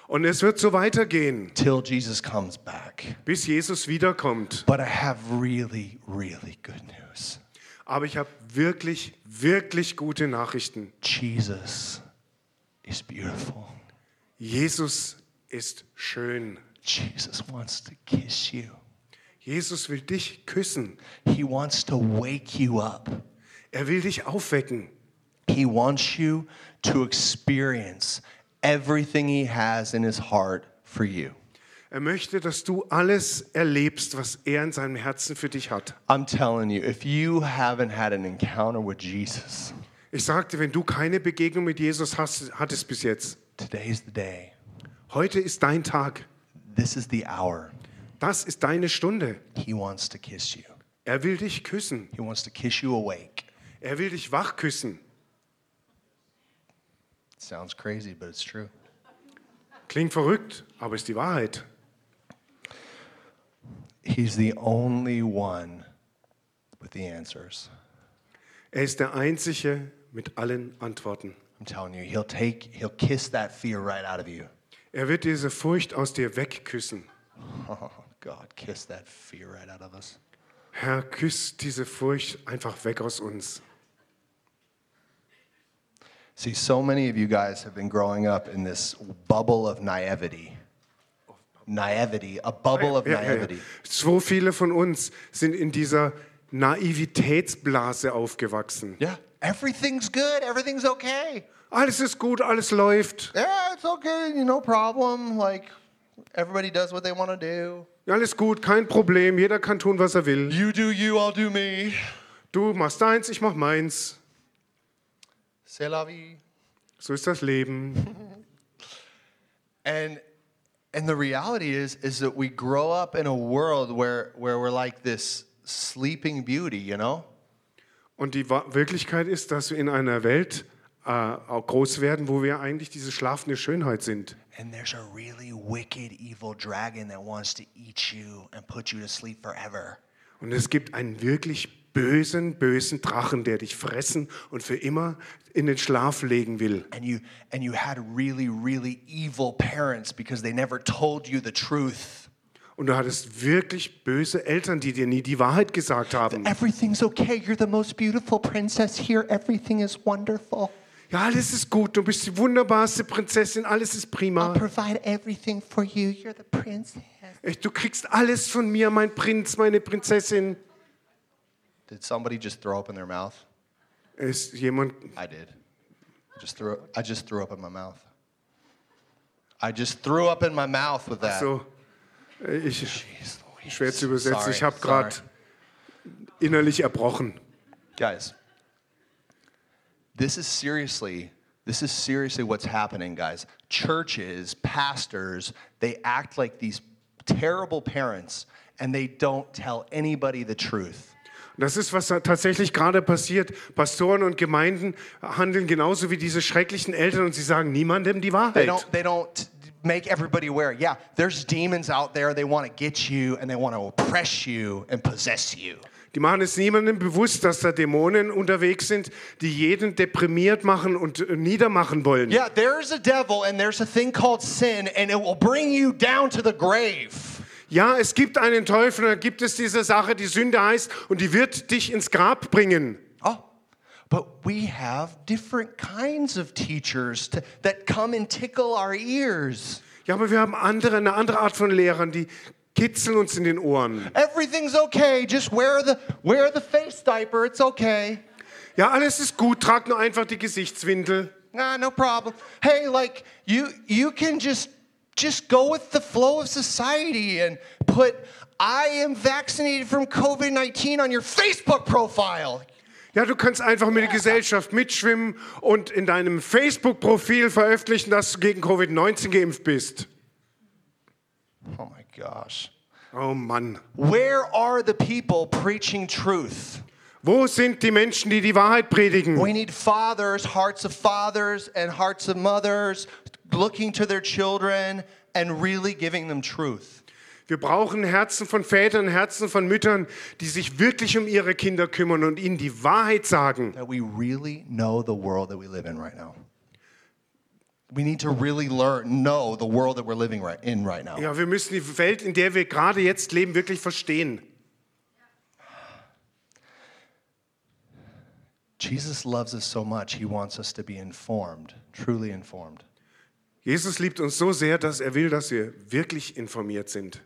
Und es wird so weitergehen, till Jesus comes back. bis Jesus wiederkommt. But I have really, really good news. Aber ich habe wirklich, wirklich gute Nachrichten. Jesus is beautiful. Jesus ist schön. Jesus wants to kiss you. Jesus will dich küssen. He wants to wake you up. Er will dich aufwecken. He wants you to experience everything He has in His heart for you. Er möchte, dass du alles erlebst, was er in seinem Herzen für dich hat. I'm telling you, if you haven't had an encounter with Jesus, Ich sagte, wenn du keine Begegnung mit Jesus hast, hattest bis jetzt, today's the day. heute ist dein Tag. This is the hour. Das ist deine Stunde. He wants to kiss you. Er will dich küssen. He wants to kiss you awake. Er will dich wach küssen. Sounds crazy, but it's true. Klingt verrückt, aber ist die Wahrheit. He's the only one with the answers. Er ist der Einzige mit allen Antworten. I'm telling you, he'll take, he'll kiss that fear right out of you. Er wird diese Furcht aus dir wegküssen. [laughs] Oh, God, kiss that fear right out of us. Herr, küsst diese Furcht einfach weg aus uns. See, so many of you guys have been growing up in this bubble of naivety. Naivety, a bubble of Ja, ja, ja. naivety. So viele von uns sind in dieser Naivitätsblase aufgewachsen. Yeah, everything's good, everything's okay. Alles ist gut, alles läuft. Yeah, it's okay, no problem. Like, everybody does what they want to do. Ja, Alles gut, kein Problem. Jeder kann tun, was er will. You do you, I'll do me. Du machst deins, ich mach meins. C'est la vie. So ist das Leben. [laughs] And and the reality is is that we grow up in a world where where we're like this sleeping beauty, you know? Und die Wirklichkeit ist, dass wir in einer Welt äh, groß werden, wo wir eigentlich diese schlafende Schönheit sind. And there's a really wicked evil dragon that wants to eat you and put you to sleep forever. Und es gibt einen wirklich bösen, bösen Drachen, der dich fressen und für immer in den Schlaf legen will. And you and you had really really evil parents because they never told you the truth. Und du hattest wirklich böse Eltern, die dir nie die Wahrheit gesagt haben. Everything's okay. You're the most beautiful princess here. Everything is wonderful. Ja, alles ist gut, du bist die wunderbarste Prinzessin, alles ist I'll prima. provide everything for you. You're the princess. Du kriegst alles von mir, mein Prinz, meine Prinzessin. Did somebody just throw up in their mouth? Ist jemand, I did. I just threw I just threw up in my mouth. I just threw up in my mouth with that. so, äh, ich, schwer zu übersetzen, Sorry, ich habe gerade innerlich erbrochen. Guys, this is seriously, this is seriously what's happening, guys. Churches, pastors, they act like these terrible parents and they don't tell anybody the truth. Und Das ist, was tatsächlich gerade passiert. Pastoren und Gemeinden handeln genauso wie diese schrecklichen Eltern und sie sagen niemandem die They Wahrheit. don't, they don't make everybody aware. Yeah, there's demons out there. They want to get you and they want to oppress you and possess you. Die machen es niemandem bewusst, dass da Dämonen unterwegs sind, die jeden deprimiert machen und äh, niedermachen wollen. Yeah, there's a devil and there's a thing called sin and it will bring you down to the grave. Ja, es gibt einen Teufel, und dann gibt es diese Sache, die Sünde heißt, und die wird dich ins Grab bringen. Oh, but we have different kinds of teachers to, that come and tickle our ears. Ja, aber wir haben andere, eine andere Art von Lehrern, die kitzeln uns in den Ohren. Everything's okay. Just wear the wear the face diaper. It's okay. Ja, alles ist gut, trag nur einfach die Gesichtswindel. Nah, no problem. Hey, like you you can just just go with the flow of society and put I am vaccinated from COVID-19 on your Facebook profile. Ja, du kannst einfach mit der Gesellschaft mitschwimmen und in deinem Facebook-Profil veröffentlichen, dass du gegen Covid-19 geimpft bist. Oh my gosh. Oh Mann. Where are the people preaching truth? Wo sind die Menschen, die die Wahrheit predigen? We need fathers, hearts of fathers and hearts of mothers looking to their children and really giving them truth. Wir brauchen Herzen von Vätern, Herzen von Müttern, die sich wirklich um ihre Kinder kümmern und ihnen die Wahrheit sagen. That we really know the world that we live in right now. We need to really learn, know the world that we're living right, in right now. Ja, wir müssen die Welt, in der wir gerade jetzt leben, wirklich verstehen. Jesus loves us so much, he wants us to be informed, truly informed. Jesus liebt uns so sehr, dass er will, dass wir wirklich informiert sind.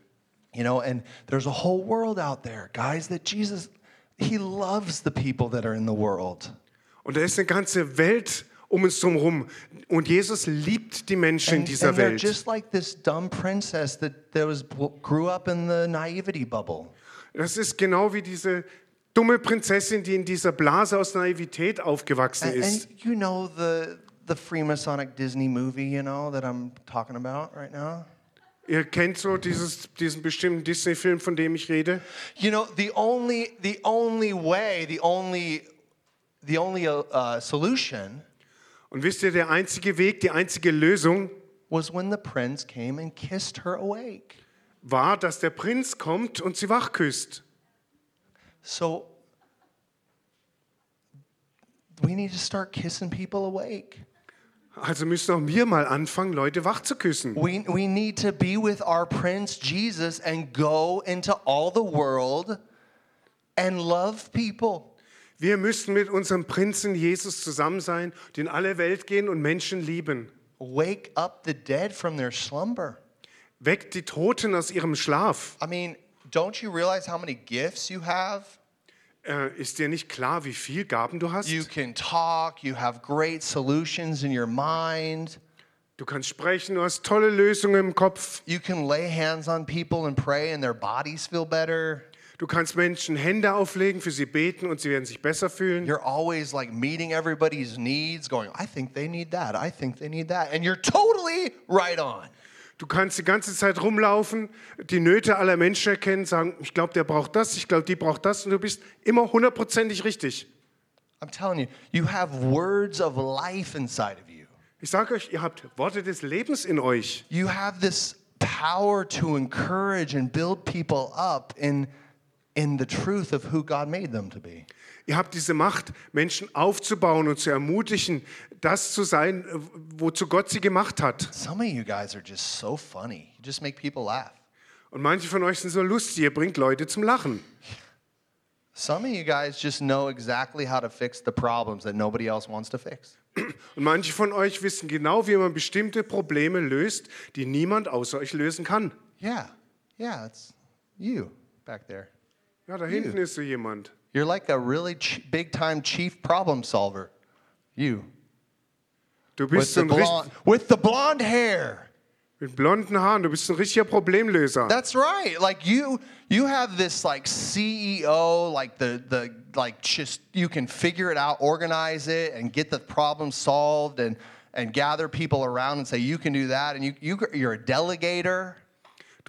You know, and there's a whole world out there, guys, that Jesus, he loves the people that are in the world. Und da ist eine ganze Welt um uns herum. Und Jesus liebt die Menschen in And, dieser and they're Welt. just like this dumb princess that, that was grew up in the naivety bubble. Das ist genau wie diese dumme Prinzessin, die in dieser Blase aus Naivität aufgewachsen And, ist. and you know the the Freemasonic Disney movie, you know, that I'm talking about right now? Ihr kennt so dieses, diesen bestimmten Disney-Film, von dem ich rede. You know, the only the only way, the only the only uh, solution Und wisst ihr, der einzige Weg, die einzige Lösung was when the prince came and kissed her awake. war, dass der Prinz kommt und sie wach küsst. So we need to start kissing people awake. Also müssen auch wir mal anfangen, Leute wach zu küssen. We, we need to be with our Prince Jesus and go into all the world and love people. Wir müssen mit unserem Prinzen Jesus zusammen sein, in alle Welt gehen und Menschen lieben. Wake up the dead from their slumber. Weckt die Toten aus ihrem Schlaf. I mean, don't you realize how many gifts you have? Äh, ist dir nicht klar, wie viel Gaben du hast? You can talk, you have great solutions in your mind. Du kannst sprechen, du hast tolle Lösungen im Kopf. You can lay hands on people and pray and their bodies feel better. Du kannst Menschen Hände auflegen, für sie beten und sie werden sich besser fühlen. You're always like meeting everybody's needs, going, I think they need that, I think they need that. And you're totally right on. Du kannst die ganze Zeit rumlaufen, die Nöte aller Menschen erkennen, sagen, ich glaube, der braucht das, ich glaube, die braucht das und du bist immer hundertprozentig richtig. I'm telling you, you have words of life inside of you. Ich sage euch, ihr habt Worte des Lebens in euch. You have this power to encourage and build people up in, in the truth of who God made them to be. Ihr habt diese Macht, Menschen aufzubauen und zu ermutigen, das zu sein, äh, wozu Gott sie gemacht hat. Some of you guys are just so funny. You just make people laugh. Und manche von euch sind so lustig, ihr bringt Leute zum Lachen. Some of you guys just know exactly how to fix the problems that nobody else wants to fix. Und manche von euch wissen genau, wie man bestimmte Probleme löst, die niemand außer euch lösen kann. Yeah, yeah, it's you back there. Ja, da hinten ist so jemand. You're like a really ch- big time chief problem solver. You. Du With bist the, so ein blonde, with the blonde hair. mit blonden Haaren, du bist ein richtiger Problemlöser. That's right. Like you you have this like CEO, like the the like just you can figure it out, organize it, and get the problem solved and and gather people around and say you can do that and you, you you're a delegator.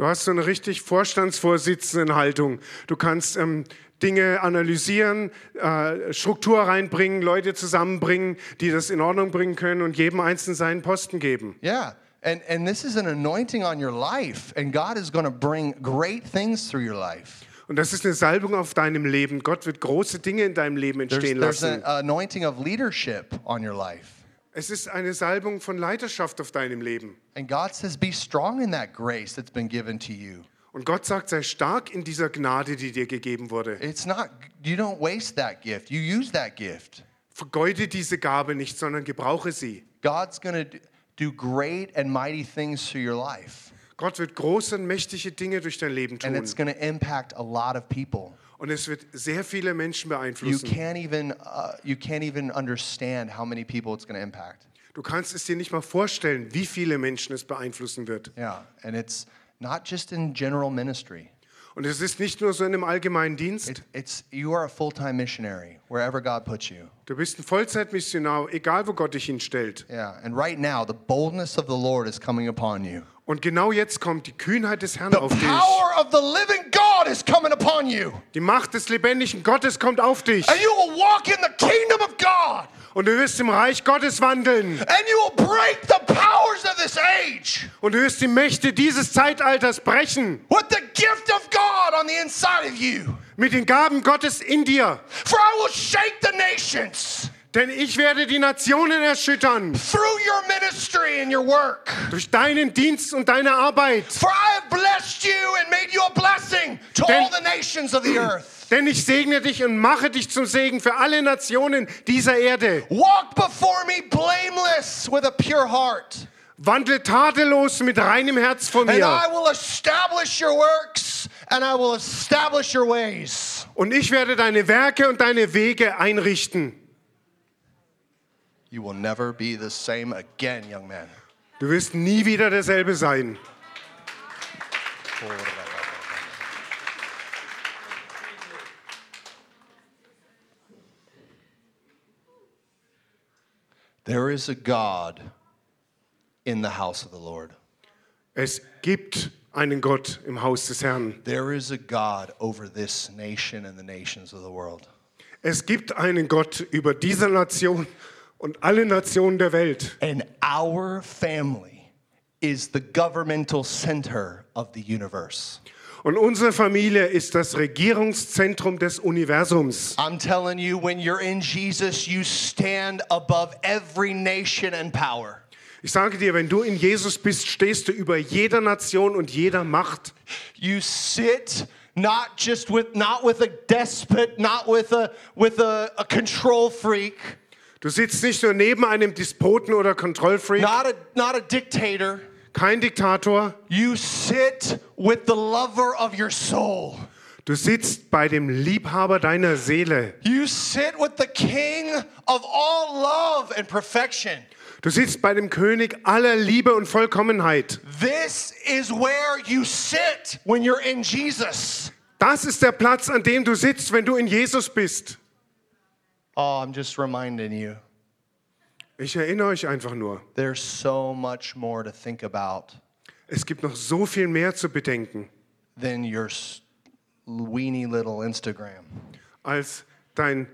Du hast so eine richtig Vorstandsvorsitzendenhaltung. Du kannst ähm, Dinge analysieren, äh, Struktur reinbringen, Leute zusammenbringen, die das in Ordnung bringen können und jedem Einzelnen seinen Posten geben. Yeah. And and this is an anointing on your life and God is going to bring great things through your life. Und das ist eine Salbung auf deinem Leben. Gott wird große Dinge in deinem Leben There's, entstehen there's lassen. an anointing of leadership on your life. Es ist eine Salbung von Leiterschaft auf deinem Leben. And God says be strong in that grace that's been given to you. Und Gott sagt, sei stark in dieser Gnade, die dir gegeben wurde. It's not, you don't waste that gift. You use that gift. Vergeude diese Gabe nicht, sondern gebrauche sie. God's going to do great and mighty things through your life. Gott wird große und mächtige Dinge durch dein Leben And tun. it's going to impact a lot of people. Und es wird sehr viele Menschen You beeinflussen. can't even, uh, you can't even understand how many people it's going to impact. Du kannst es dir nicht mal vorstellen, wie viele Menschen es beeinflussen wird. Yeah. And it's not just in general ministry. Und es ist nicht nur so in einem allgemeinen Dienst. It, it's, you are a full-time missionary wherever God puts you. Du bist ein Vollzeitmissionar, egal wo Gott dich hinstellt. Yeah. And right now, the boldness of the Lord is coming upon you. Und genau jetzt kommt die Kühnheit des Herrn The auf dich. power of the living God is coming upon you. Die Macht des lebendigen Gottes kommt auf dich. And you will walk in the kingdom of God. Und du wirst im Reich Gottes wandeln. And you will break the powers of this age Und du wirst die Mächte dieses Zeitalters brechen. with the gift of God on the inside of you. Mit den Gaben Gottes in dir. For I will shake the nations Denn ich werde die Nationen erschüttern. through your ministry and your work. Durch deinen Dienst und deine Arbeit. For I have blessed you and made you a blessing to Denn- all the nations of the earth. Denn ich segne dich und mache dich zum Segen für alle Nationen dieser Erde. Walk before me blameless with a pure heart. Wandle tadellos mit reinem Herz vor And I mir. will establish your works and I will establish your ways. Und ich werde deine Werke und deine Wege einrichten. You will never be the same again, young man. Du wirst nie wieder derselbe sein. There is a God in the house of the Lord. Es gibt einen Gott im Haus des Herrn. There is a God over this nation and the nations of the world. Es gibt einen Gott über diese Nation und alle Nationen der Welt. And our family is the governmental center of the universe. Und unsere Familie ist das Regierungszentrum des Universums. I'm telling you, when you're in Jesus, you stand above every nation and power. Ich sage dir, wenn du in Jesus bist, stehst du über jeder Nation und jeder Macht. You sit not just with not with a despot, not with a with a, a control freak, Du sitzt nicht nur neben einem Despoten oder Kontrollfreak, not a not a dictator. kein Diktator. You sit with the lover of your soul. Du sitzt bei dem Liebhaber deiner Seele. You sit with the king of all love and perfection. Du sitzt bei dem König aller Liebe und Vollkommenheit. This is where you sit when you're in Jesus. Das ist der Platz, an dem du sitzt, wenn du in Jesus bist. Oh, I'm just reminding you. Ich erinnere euch einfach nur. There's so much more to think about Es gibt noch so viel mehr zu bedenken than your s- weeny little Instagram. als dein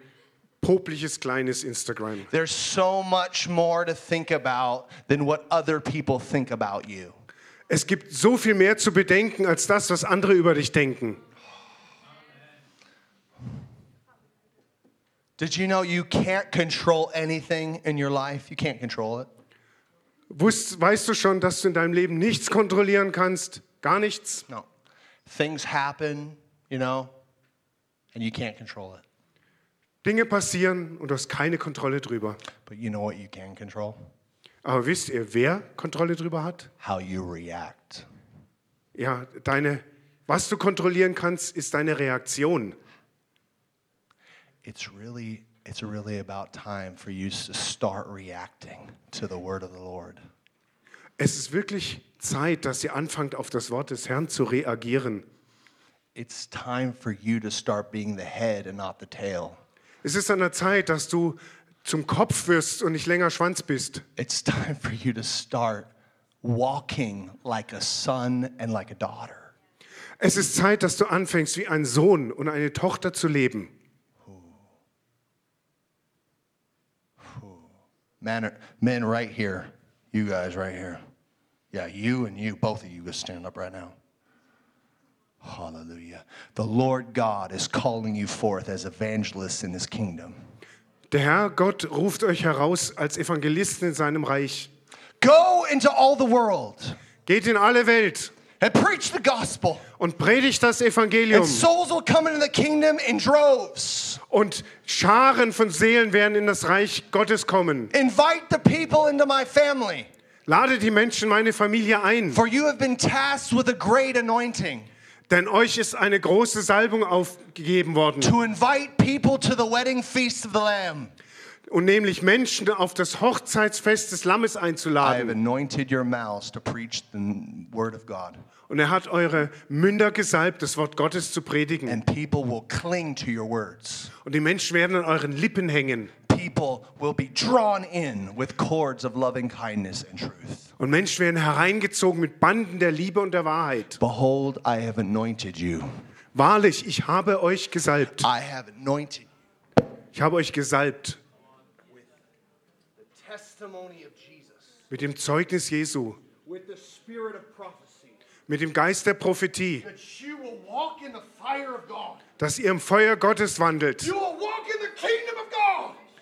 popliches kleines Instagram. There's so much more to think about than what other people think about you. Es gibt so viel mehr zu bedenken als das, was andere über dich denken. Did you know you can't control anything in your life? You can't control it. Wusst, weißt du schon, dass du in deinem Leben nichts kontrollieren kannst? Gar nichts? No. Things happen, you know, and you can't control it. Dinge passieren und du hast keine Kontrolle drüber. But you know what you can control? Aber wisst ihr, wer Kontrolle drüber hat? How you react. Ja, deine, was du kontrollieren kannst, ist deine Reaktion. It's really it's really about time for you to start reacting to the word of the Lord. Es ist wirklich Zeit, dass ihr anfangt, auf das Wort des Herrn zu reagieren. It's time for you to start being the head and not the tail. Es ist an der Zeit, dass du zum Kopf wirst und nicht länger Schwanz bist. It's time for you to start walking like a son and like a daughter. Es ist Zeit, dass du anfängst, wie ein Sohn und eine Tochter zu leben. Men, men right here, you guys right here. Yeah, you and you, both of you, just stand up right now. Hallelujah. The Lord God is calling you forth as evangelists in his kingdom. Der Herr Gott ruft euch heraus als Evangelisten in seinem Reich. Go into all the world Geht in alle Welt and preach the gospel. und predigt das Evangelium. And souls will come into the kingdom in droves. Und Scharen von Seelen werden in das Reich Gottes kommen. Invite the people into my family. Lade die Menschen, meine Familie ein. For you have been tasked with a great anointing Denn euch ist eine große Salbung aufgegeben worden. to invite people to the wedding feast of the Lamb. Und nämlich Menschen auf das Hochzeitsfest des Lammes einzuladen. Und er hat eure Münder gesalbt, das Wort Gottes zu predigen. and people will cling to your words. Und die Menschen werden an euren Lippen hängen. Und Menschen werden hereingezogen mit Banden der Liebe und der Wahrheit. Behold, I have anointed you. Wahrlich, ich habe euch gesalbt. I have anointed Ich habe euch gesalbt the testimony of Jesus, mit dem Zeugnis Jesu, with the spirit of prophecy, mit dem Geist der Prophetie, dass ihr im Feuer Gottes wandelt,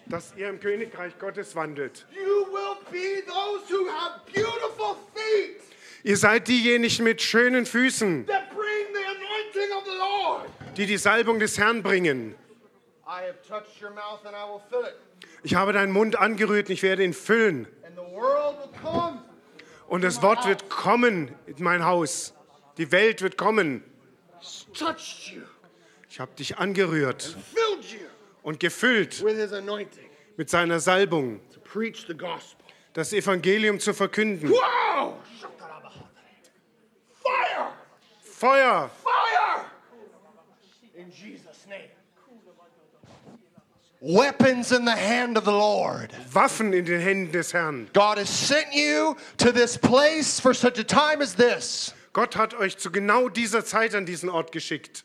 dass ihr im Königreich Gottes wandelt. Ihr seid diejenigen mit schönen Füßen, die die Salbung des Herrn bringen. I have touched your mouth and I will fill it. Ich habe deinen Mund angerührt und ich werde ihn füllen. Und das Wort wird kommen in mein Haus. Die Welt wird kommen. Ich habe dich angerührt und gefüllt mit seiner Salbung, das Evangelium zu verkünden. Fire! Feuer! Weapons in the hand of the Lord. Waffen in den Händen des Herrn. God has sent you to this place for such a time as this. Gott hat euch zu genau dieser Zeit an diesen Ort geschickt.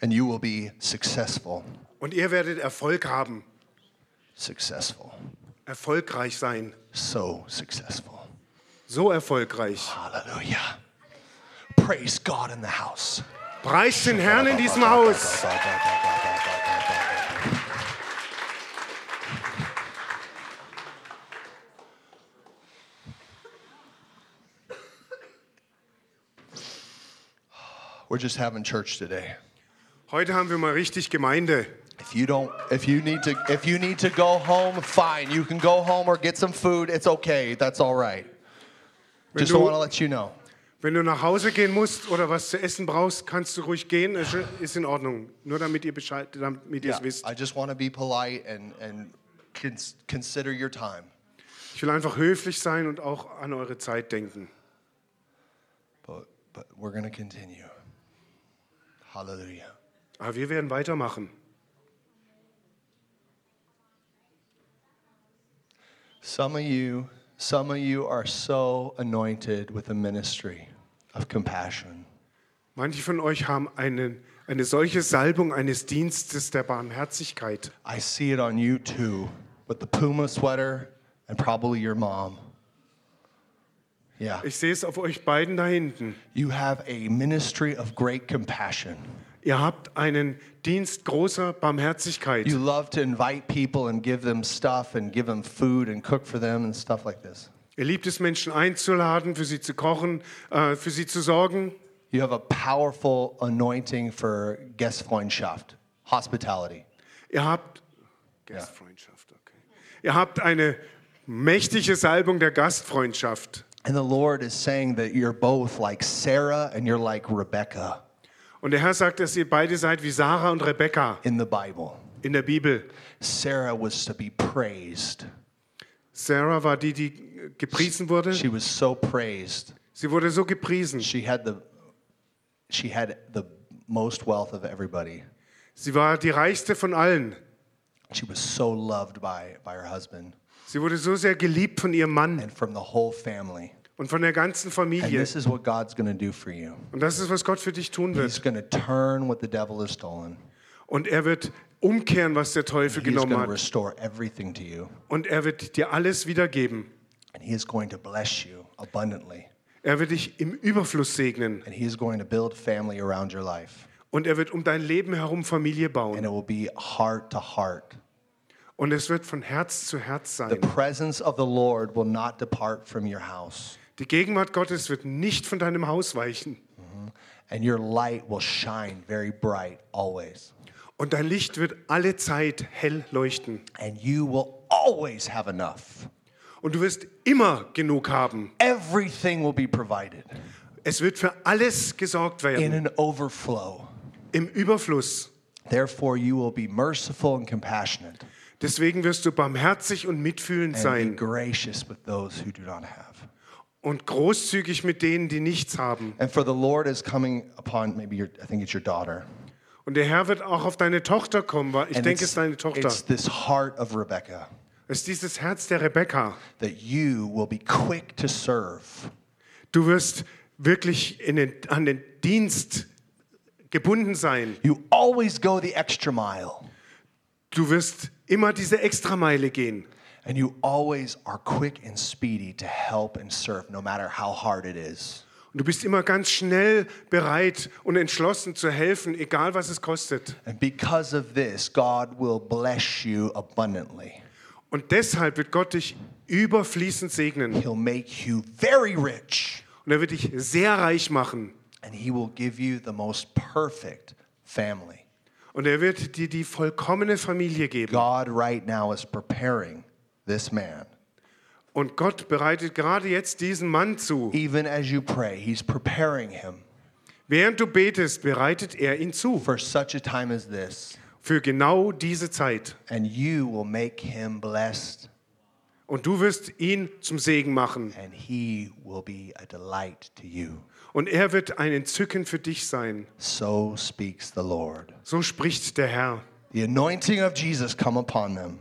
And you will be successful. Und ihr werdet Erfolg haben, Successful. erfolgreich sein. So successful. So erfolgreich. Hallelujah. Praise God in the house. Preist den Herrn in diesem Haus. We're just having church today. Heute haben wir mal richtig Gemeinde. If you don't if you need to if you need to go home, fine. You can go home or get some food. It's okay. That's all right. Just du- want to let you know. Wenn du nach Hause gehen musst oder was zu essen brauchst, kannst du ruhig gehen. Es Ist in Ordnung. Nur damit ihr Bescheid, damit ihr Yeah, es wisst. I just want to be polite and and cons- consider your time. Ich will einfach höflich sein und auch an eure Zeit denken. But but we're to continue. Hallelujah. Aber wir werden weitermachen. Some of you, some of you are so anointed with a ministry of compassion. Manche von euch haben eine, eine solche Salbung eines Dienstes der Barmherzigkeit. I see it on you too, with the Puma sweater and probably your mom. Yeah. Ich sehe es auf euch beiden da hinten. You have a ministry of great compassion. Ihr habt einen Dienst großer Barmherzigkeit. You love to invite people and give them stuff and give them food and cook for them and stuff like this. Ihr liebt es, Menschen einzuladen, für sie zu kochen, äh, für sie zu sorgen. You have a powerful anointing for Gastfreundschaft, hospitality. Ihr habt Gastfreundschaft, okay. Ihr habt eine mächtige Salbung der Gastfreundschaft. And the Lord is saying that you're both like Sarah and you're like Rebecca Und der Herr sagt, dass ihr beide seid wie Sarah und Rebekka in the Bible. in der Bibel. Sarah was to be praised. Sarah war die, die gepriesen wurde. She was so praised. Sie wurde so gepriesen. She had the she had the most wealth of everybody. Sie war die reichste von allen. She was so loved by by her husband Sie wurde so sehr geliebt von ihrem Mann and from the whole family. und von der ganzen And Familie. this is what God's going to do for you. Und das ist, was Gott für dich tun He's wird. going to turn what the devil has stolen. Und er wird umkehren, was der Teufel He's going genommen to hat. restore everything to you. Und er wird dir alles wiedergeben. And he is going to bless you abundantly. Er wird dich im Überfluss segnen. And he is going to build family around your life. Und er wird um dein Leben herum Familie And bauen. it will be heart to heart. Und es wird von Herz zu Herz The sein. presence of the Lord will not depart from your house, Die Gegenwart Gottes wird nicht von deinem Haus weichen. and your light will shine very bright always. Und dein Licht wird alle Zeit hell leuchten. And you will always have enough. Und du wirst immer genug haben. Everything will be provided Es wird für alles gesorgt in werden. an overflow. Im Überfluss. Therefore, you will be merciful and compassionate Deswegen wirst du barmherzig und mitfühlend sein und großzügig mit denen, die nichts haben. Upon your. Und der Herr wird auch auf deine Tochter kommen. weil Ich And denke, es ist deine Tochter. it's this heart of Rebecca Es ist dieses Herz der Rebekka. that you will be quick to serve. Du wirst wirklich den, an den Dienst gebunden sein. You always go the extra mile, Du wirst immer diese Extrameile gehen. and you always are quick and speedy to help and serve, no matter how hard it is. Und du bist immer ganz schnell bereit und entschlossen zu helfen, egal was es kostet. And because of this, God will bless you abundantly. Und deshalb wird Gott dich überfließend segnen. He'll make you very rich, Und er wird dich sehr reich machen. and He will give you the most perfect family. Und er wird dir die vollkommene Familie geben. God, right now, is preparing this man. Und Gott bereitet gerade jetzt diesen Mann zu. Even as you pray, He's preparing him Während du betest, bereitet er ihn zu. for such a time as this. für genau diese Zeit. and you will make him blessed, Und du wirst ihn zum Segen machen. and he will be a delight to you. Und er wird ein Entzücken für dich sein. So speaks the Lord. So spricht der Herr. The anointing of Jesus come upon them,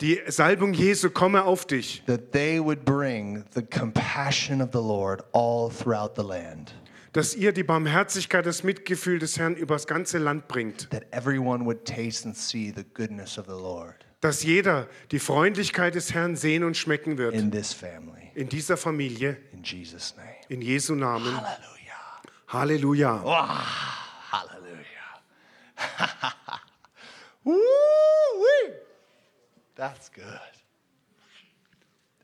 Die Salbung Jesu komme auf dich, that they would bring the compassion of the Lord all throughout the land, dass ihr die Barmherzigkeit, das Mitgefühl des Herrn übers ganze Land bringt. that everyone would taste and see the goodness of the Lord Dass jeder die Freundlichkeit des Herrn sehen und schmecken wird. in this family. In dieser Familie, In Jesus' name. in Jesu Namen. Hallelujah. Halleluja. Hallelujah. [laughs] Woo-wee. That's good.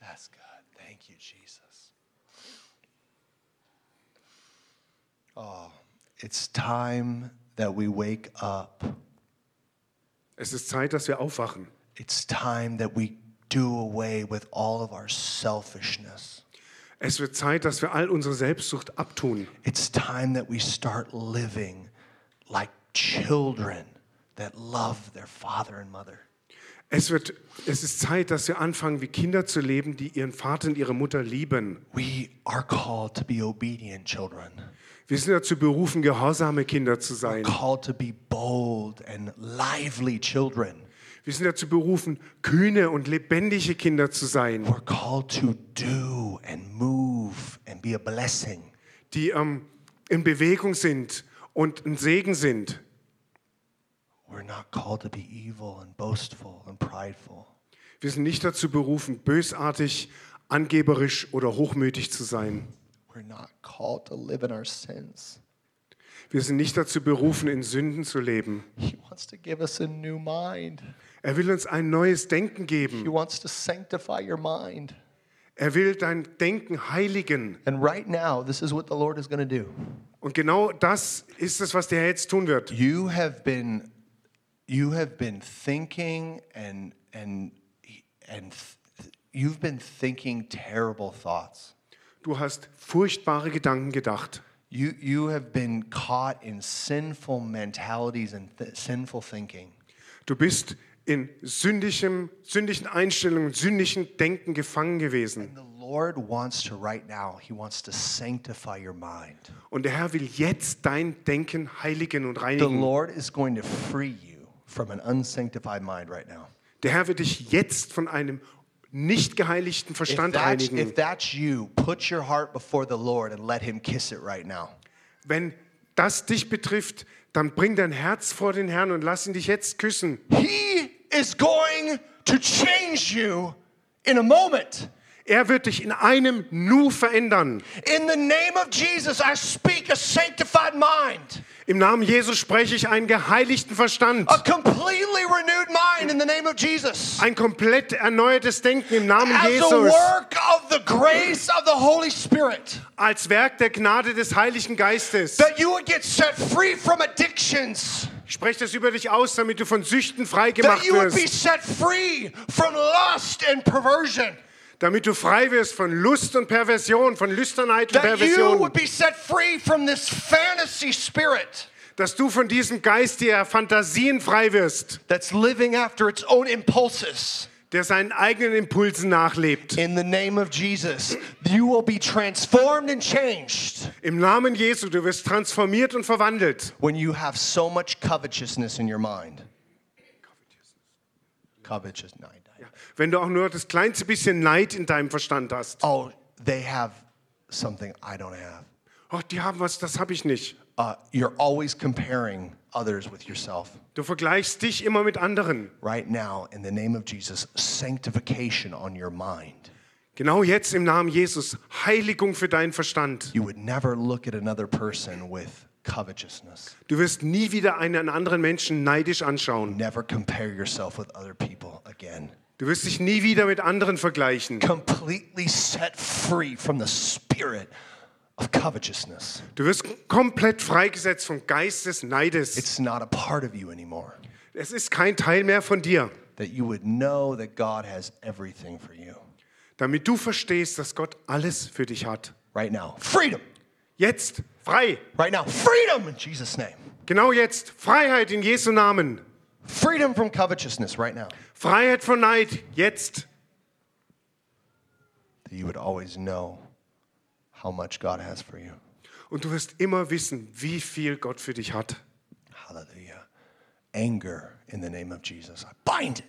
That's good. Thank you, Jesus. Oh, it's time that we wake up. Es ist Zeit, dass wir aufwachen. It's time that we do away with all of our selfishness. Es wird Zeit, dass wir all unsere Selbstsucht abtun. It's time that we start living like children that love their father and mother. Es, wird, es ist Zeit, dass wir anfangen, wie Kinder zu leben, die ihren Vater und ihre Mutter lieben. We are called to be obedient children, Wir sind dazu berufen, gehorsame Kinder zu sein. called to be bold and lively children. Wir sind dazu berufen, kühne und lebendige Kinder zu sein, We're called to do and move and be a blessing. die ähm, in Bewegung sind und ein Segen sind. We're not called to be evil and boastful and prideful. Wir sind nicht dazu berufen, bösartig, angeberisch oder hochmütig zu sein. We're not called to live in our sins. Wir sind nicht dazu berufen, in Sünden zu leben. He wants to give us a new mind. Er will uns ein neues Denken geben. Er will dein Denken heiligen. And right now, this is what the Lord is going to do. Und genau das ist es, was der Herr jetzt tun wird. You have been you have been thinking and and and you've been thinking terrible thoughts. Du hast furchtbare Gedanken gedacht. You you have been caught in sinful mentalities and th- sinful thinking. Du bist in sündigem, sündigen Einstellungen, sündigen Denken gefangen gewesen. Und der Herr will jetzt dein Denken heiligen und The reinigen. Lord is going to free you from an unsanctified mind right now. Der Herr wird dich jetzt von einem nicht geheiligten Verstand that's, reinigen. if that's you, put your heart before the Lord and let him kiss it right now. Wenn das dich betrifft, dann bring dein Herz vor den Herrn und lass ihn dich jetzt küssen. He is going to change you in a moment. Er wird dich in einem Nu verändern. In the name of Jesus, I speak a sanctified mind, Im Namen Jesus spreche ich einen geheiligten Verstand. a completely renewed mind in the name of Jesus. Ein komplett erneuertes Denken im Namen As Jesus. work of the grace of the Holy Spirit, Als Werk der Gnade des Heiligen Geistes. that you would get set free from addictions, Ich spreche das über dich aus, damit du von Süchten frei that gemacht you would be wirst. set free from lust and perversion, Damit du frei wirst von Lust und Perversion, von Lüsternheit und that you Perversion. would be set free from this fantasy spirit Dass du von diesem Geist der Fantasien frei wirst, that's living after its own impulses. der seinen eigenen Impulsen nachlebt. In the name of Jesus, you will be transformed and changed Im Namen Jesu, du wirst transformiert und verwandelt. when you have so much covetousness in your mind. Covetous, nein, nein. Wenn du auch nur das kleinste bisschen Neid in deinem Verstand hast. Oh, they have something I don't have. Oh, die haben was, das habe ich nicht. Uh, you're always comparing others with yourself. Du vergleichst dich immer mit anderen. Right now, in the name of Jesus, sanctification on your mind. Genau jetzt im Namen Jesus, Heiligung für deinen Verstand. You would never look at another person with covetousness. Du wirst nie wieder einen anderen Menschen neidisch anschauen. Never compare yourself with other people again. Du wirst dich nie wieder mit anderen vergleichen. Completely set free from the spirit of covetousness. Du wirst komplett freigesetzt vom Geist des Neides. It's not a part of you anymore. Es ist kein Teil mehr von dir. That you would know that God has everything for you. Damit du verstehst, dass Gott alles für dich hat. Right now, freedom. Jetzt frei. Right now, freedom in Jesus' name. Genau jetzt Freiheit in Jesu Namen. Freedom from covetousness right now. Freiheit von Neid, jetzt. That you would always know how much God has for you. Und du wirst immer wissen, wie viel Gott für dich hat. Hallelujah. Anger in the name of Jesus. I bind it.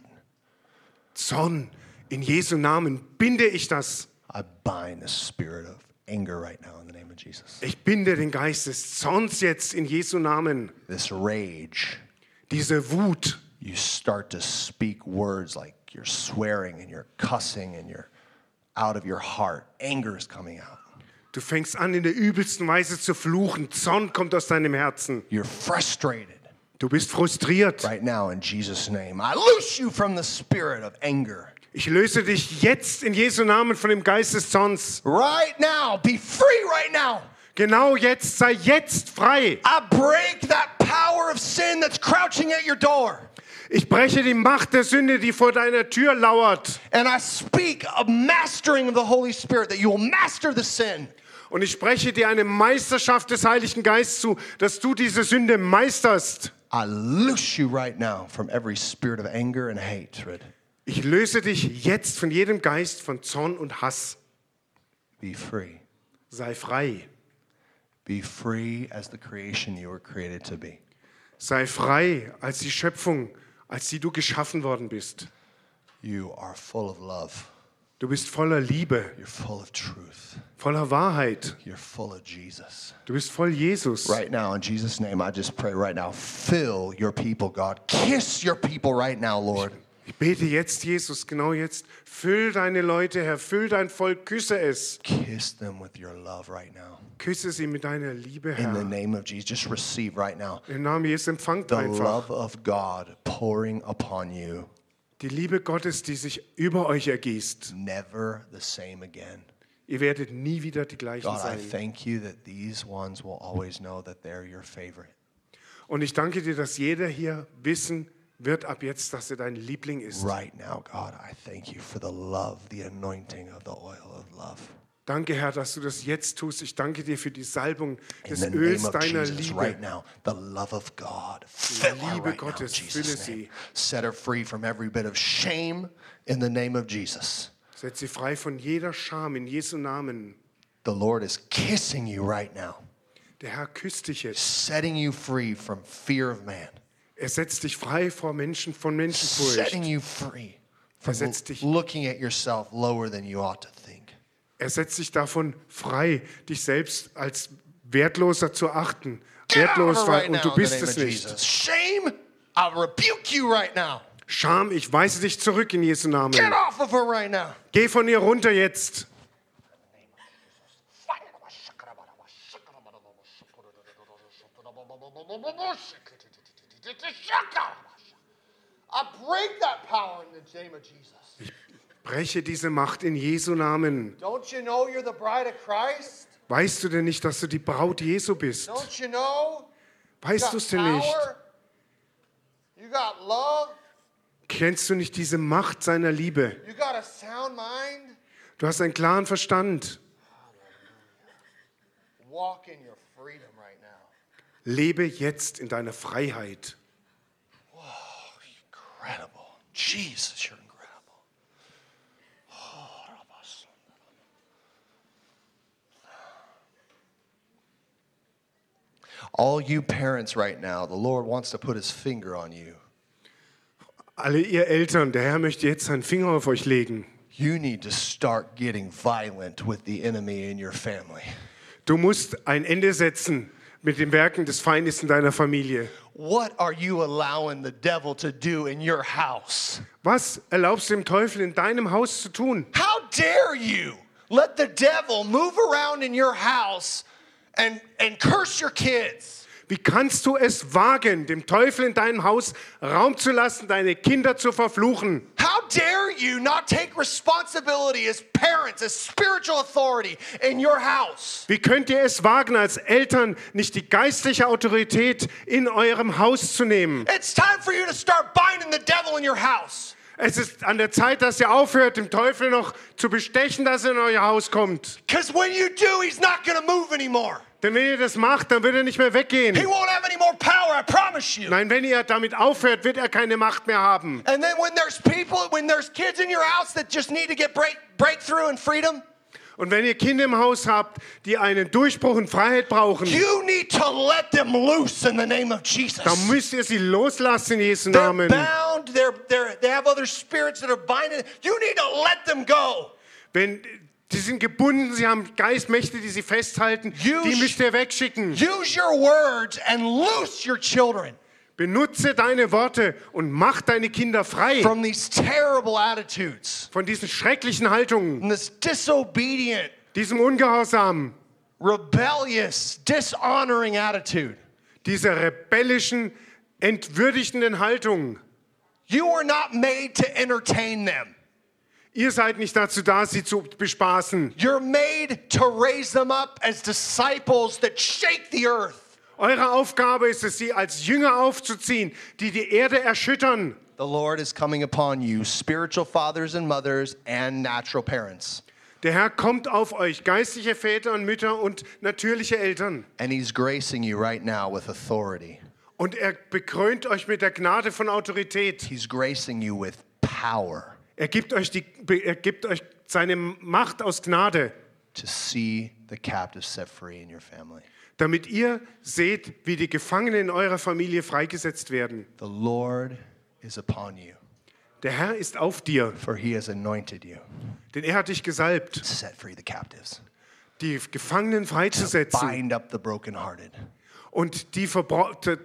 Zorn, in Jesu Namen binde ich das. I bind the spirit of anger right now in the name of Jesus. Ich binde den Geist des Zorns jetzt in Jesu Namen. This rage, Diese Wut. you start to speak words like you're swearing and you're cussing and you're out of your heart. Anger is coming out. Du fängst an, in der übelsten Weise zu fluchen. Zorn kommt aus deinem Herzen. You're frustrated Du bist frustriert. right now in Jesus' name. I loose you from the spirit of anger. Ich löse dich jetzt in Jesu Namen von dem Geist des Zorns. Right now, be free right now. Genau jetzt, sei jetzt frei. I break that power of sin that's crouching at your door. Ich breche die Macht der Sünde, die vor deiner Tür lauert. And I speak a mastering of the Holy Spirit that you will master the sin. Und ich spreche dir eine Meisterschaft des Heiligen Geistes zu, dass du diese Sünde meisterst. I loose you right now from every spirit of anger and hatred. Ich löse dich jetzt von jedem Geist von Zorn und Hass. Be free. Sei frei. Be free as the creation you were created to be. Sei frei als die Schöpfung, als die du geschaffen worden bist. You are full of love. Du bist voller Liebe, You're full of truth. voller Wahrheit. You're full of Jesus. Du bist voll Jesus. Right now, in Jesus' name, I just pray right now, fill your people, God. Kiss your people right now, Lord. Ich bete jetzt, Jesus, genau jetzt. Füll deine Leute, Herr, füll dein Volk, küsse es. Kiss them with your love right now. Küsse sie mit deiner Liebe, In the Herr. name of Jesus, just receive right now Im Namen Jesus empfangt the einfach love of God pouring upon you. die Liebe Gottes, die sich über euch ergießt. Never the same again. Ihr werdet nie wieder die gleichen God, I sein. thank you that these ones will always know that they're your favorite. Und ich danke dir, dass jeder hier wissen wird ab jetzt, dass er dein Liebling ist. Right now, God, I thank you for the love, the anointing of the oil of love. Danke, Herr, dass du das jetzt tust. Ich danke dir für die Salbung des Öls deiner Jesus, Liebe. right now, the love of God, fill Liebe right now, Gottes, fülle Jesus' sie. Set her free from every bit of shame in the name of Jesus. Setz sie frei von jeder Scham in Jesu Namen. The Lord is kissing you right now, Der Herr küsst dich jetzt. setting you free from fear of man, Er setzt dich frei vor Menschen, von Menschenfurcht. setting you free from dich- looking at yourself lower than you ought to think. Er setzt dich davon frei, dich selbst als wertloser zu achten. Wertlos war right und du bist es nicht. Jesus. Shame, I rebuke you right now. Scham, ich weise dich zurück in Jesu Namen. Get off of her right now. Geh von ihr runter jetzt. I break that power in the name of Jesus. Breche diese Macht in Jesu Namen. Don't you know you're the bride of Christ? Weißt du denn nicht, dass du die Braut Jesu bist? Don't you know? You Weißt du es denn nicht? Kennst du nicht diese Macht seiner Liebe? Du hast einen klaren Verstand. Walk in your freedom right now. Lebe jetzt in deiner Freiheit. Incredible. Jesus, you're incredible. [sighs] All you parents right now, the Lord wants to put his finger on you. Alle ihr Eltern, der Herr möchte jetzt seinen Finger auf euch legen. You need to start getting violent with the enemy in your family. Du musst ein Ende setzen mit den Werken des Feindes in deiner Familie. What are you allowing the devil to do in your house? Was erlaubst du dem Teufel in deinem Haus zu tun? How dare you let the devil move around in your house and, and curse your kids? Wie kannst du es wagen, dem Teufel in deinem Haus Raum zu lassen, deine Kinder zu verfluchen? How dare you not take responsibility as parents, as spiritual authority in your house? Wie könnt ihr es wagen, als Eltern nicht die geistliche Autorität in eurem Haus zu nehmen? It's time for you to start binding the devil in your house. Es ist an der Zeit, dass ihr aufhört, dem Teufel noch zu bestechen, dass er in euer Haus kommt. Because when you do, he's not going to move anymore. Denn wenn ihr das macht, dann wird er nicht mehr weggehen. He won't have any more power, I promise you. Nein, wenn ihr damit aufhört, wird er keine Macht mehr haben. And then when there's people, when there's kids in your house that just need to get break, breakthrough and freedom, Und wenn ihr Kinder im Haus habt, die einen Durchbruch und Freiheit brauchen, you need to let them loose in the name of Jesus. dann müsst ihr sie loslassen in Jesu They're Namen. bound. They're, they're, they have other spirits that are binding. You need to let them go. Wenn die sind gebunden, sie haben Geistmächte, die sie festhalten, You die müsst ihr wegschicken. Use your words and loose your children Benutze deine Worte und mach deine Kinder frei from these terrible attitudes von diesen schrecklichen Haltungen, this disobedient, diesem Ungehorsam, rebellious, dishonoring attitude. dieser rebellischen, entwürdigenden Haltung. You were not made to entertain them. Ihr seid nicht dazu da, sie zu bespaßen. You're made to raise them up as disciples that shake the earth. Eure Aufgabe ist es, sie als Jünger aufzuziehen, die die Erde erschüttern. The Lord is coming upon you, spiritual fathers and mothers and natural parents. Der Herr kommt auf euch, geistliche Väter und Mütter und natürliche Eltern. And He's gracing you right now with authority. Und er bekrönt euch mit der Gnade von Autorität. He's gracing you with power Er gibt euch, die, er gibt euch seine Macht aus Gnade, to see the captives set free in your family. Damit ihr seht, wie die Gefangenen in eurer Familie freigesetzt werden. The Lord is upon you, Der Herr ist auf dir, for He has anointed you denn er hat dich gesalbt, to set free the captives, die Gefangenen freizusetzen bind up the brokenhearted, und die,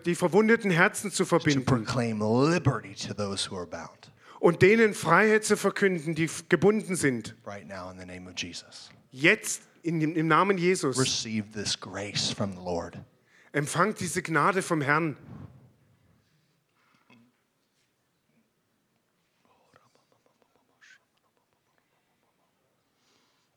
die verwundeten Herzen zu to verbinden proclaim liberty to those who are bound. und denen Freiheit zu verkünden, die gebunden sind. Right now, in the name of Jesus, Jetzt in dem, im Namen Jesus receive this grace from the Lord. empfangt diese Gnade vom Herrn.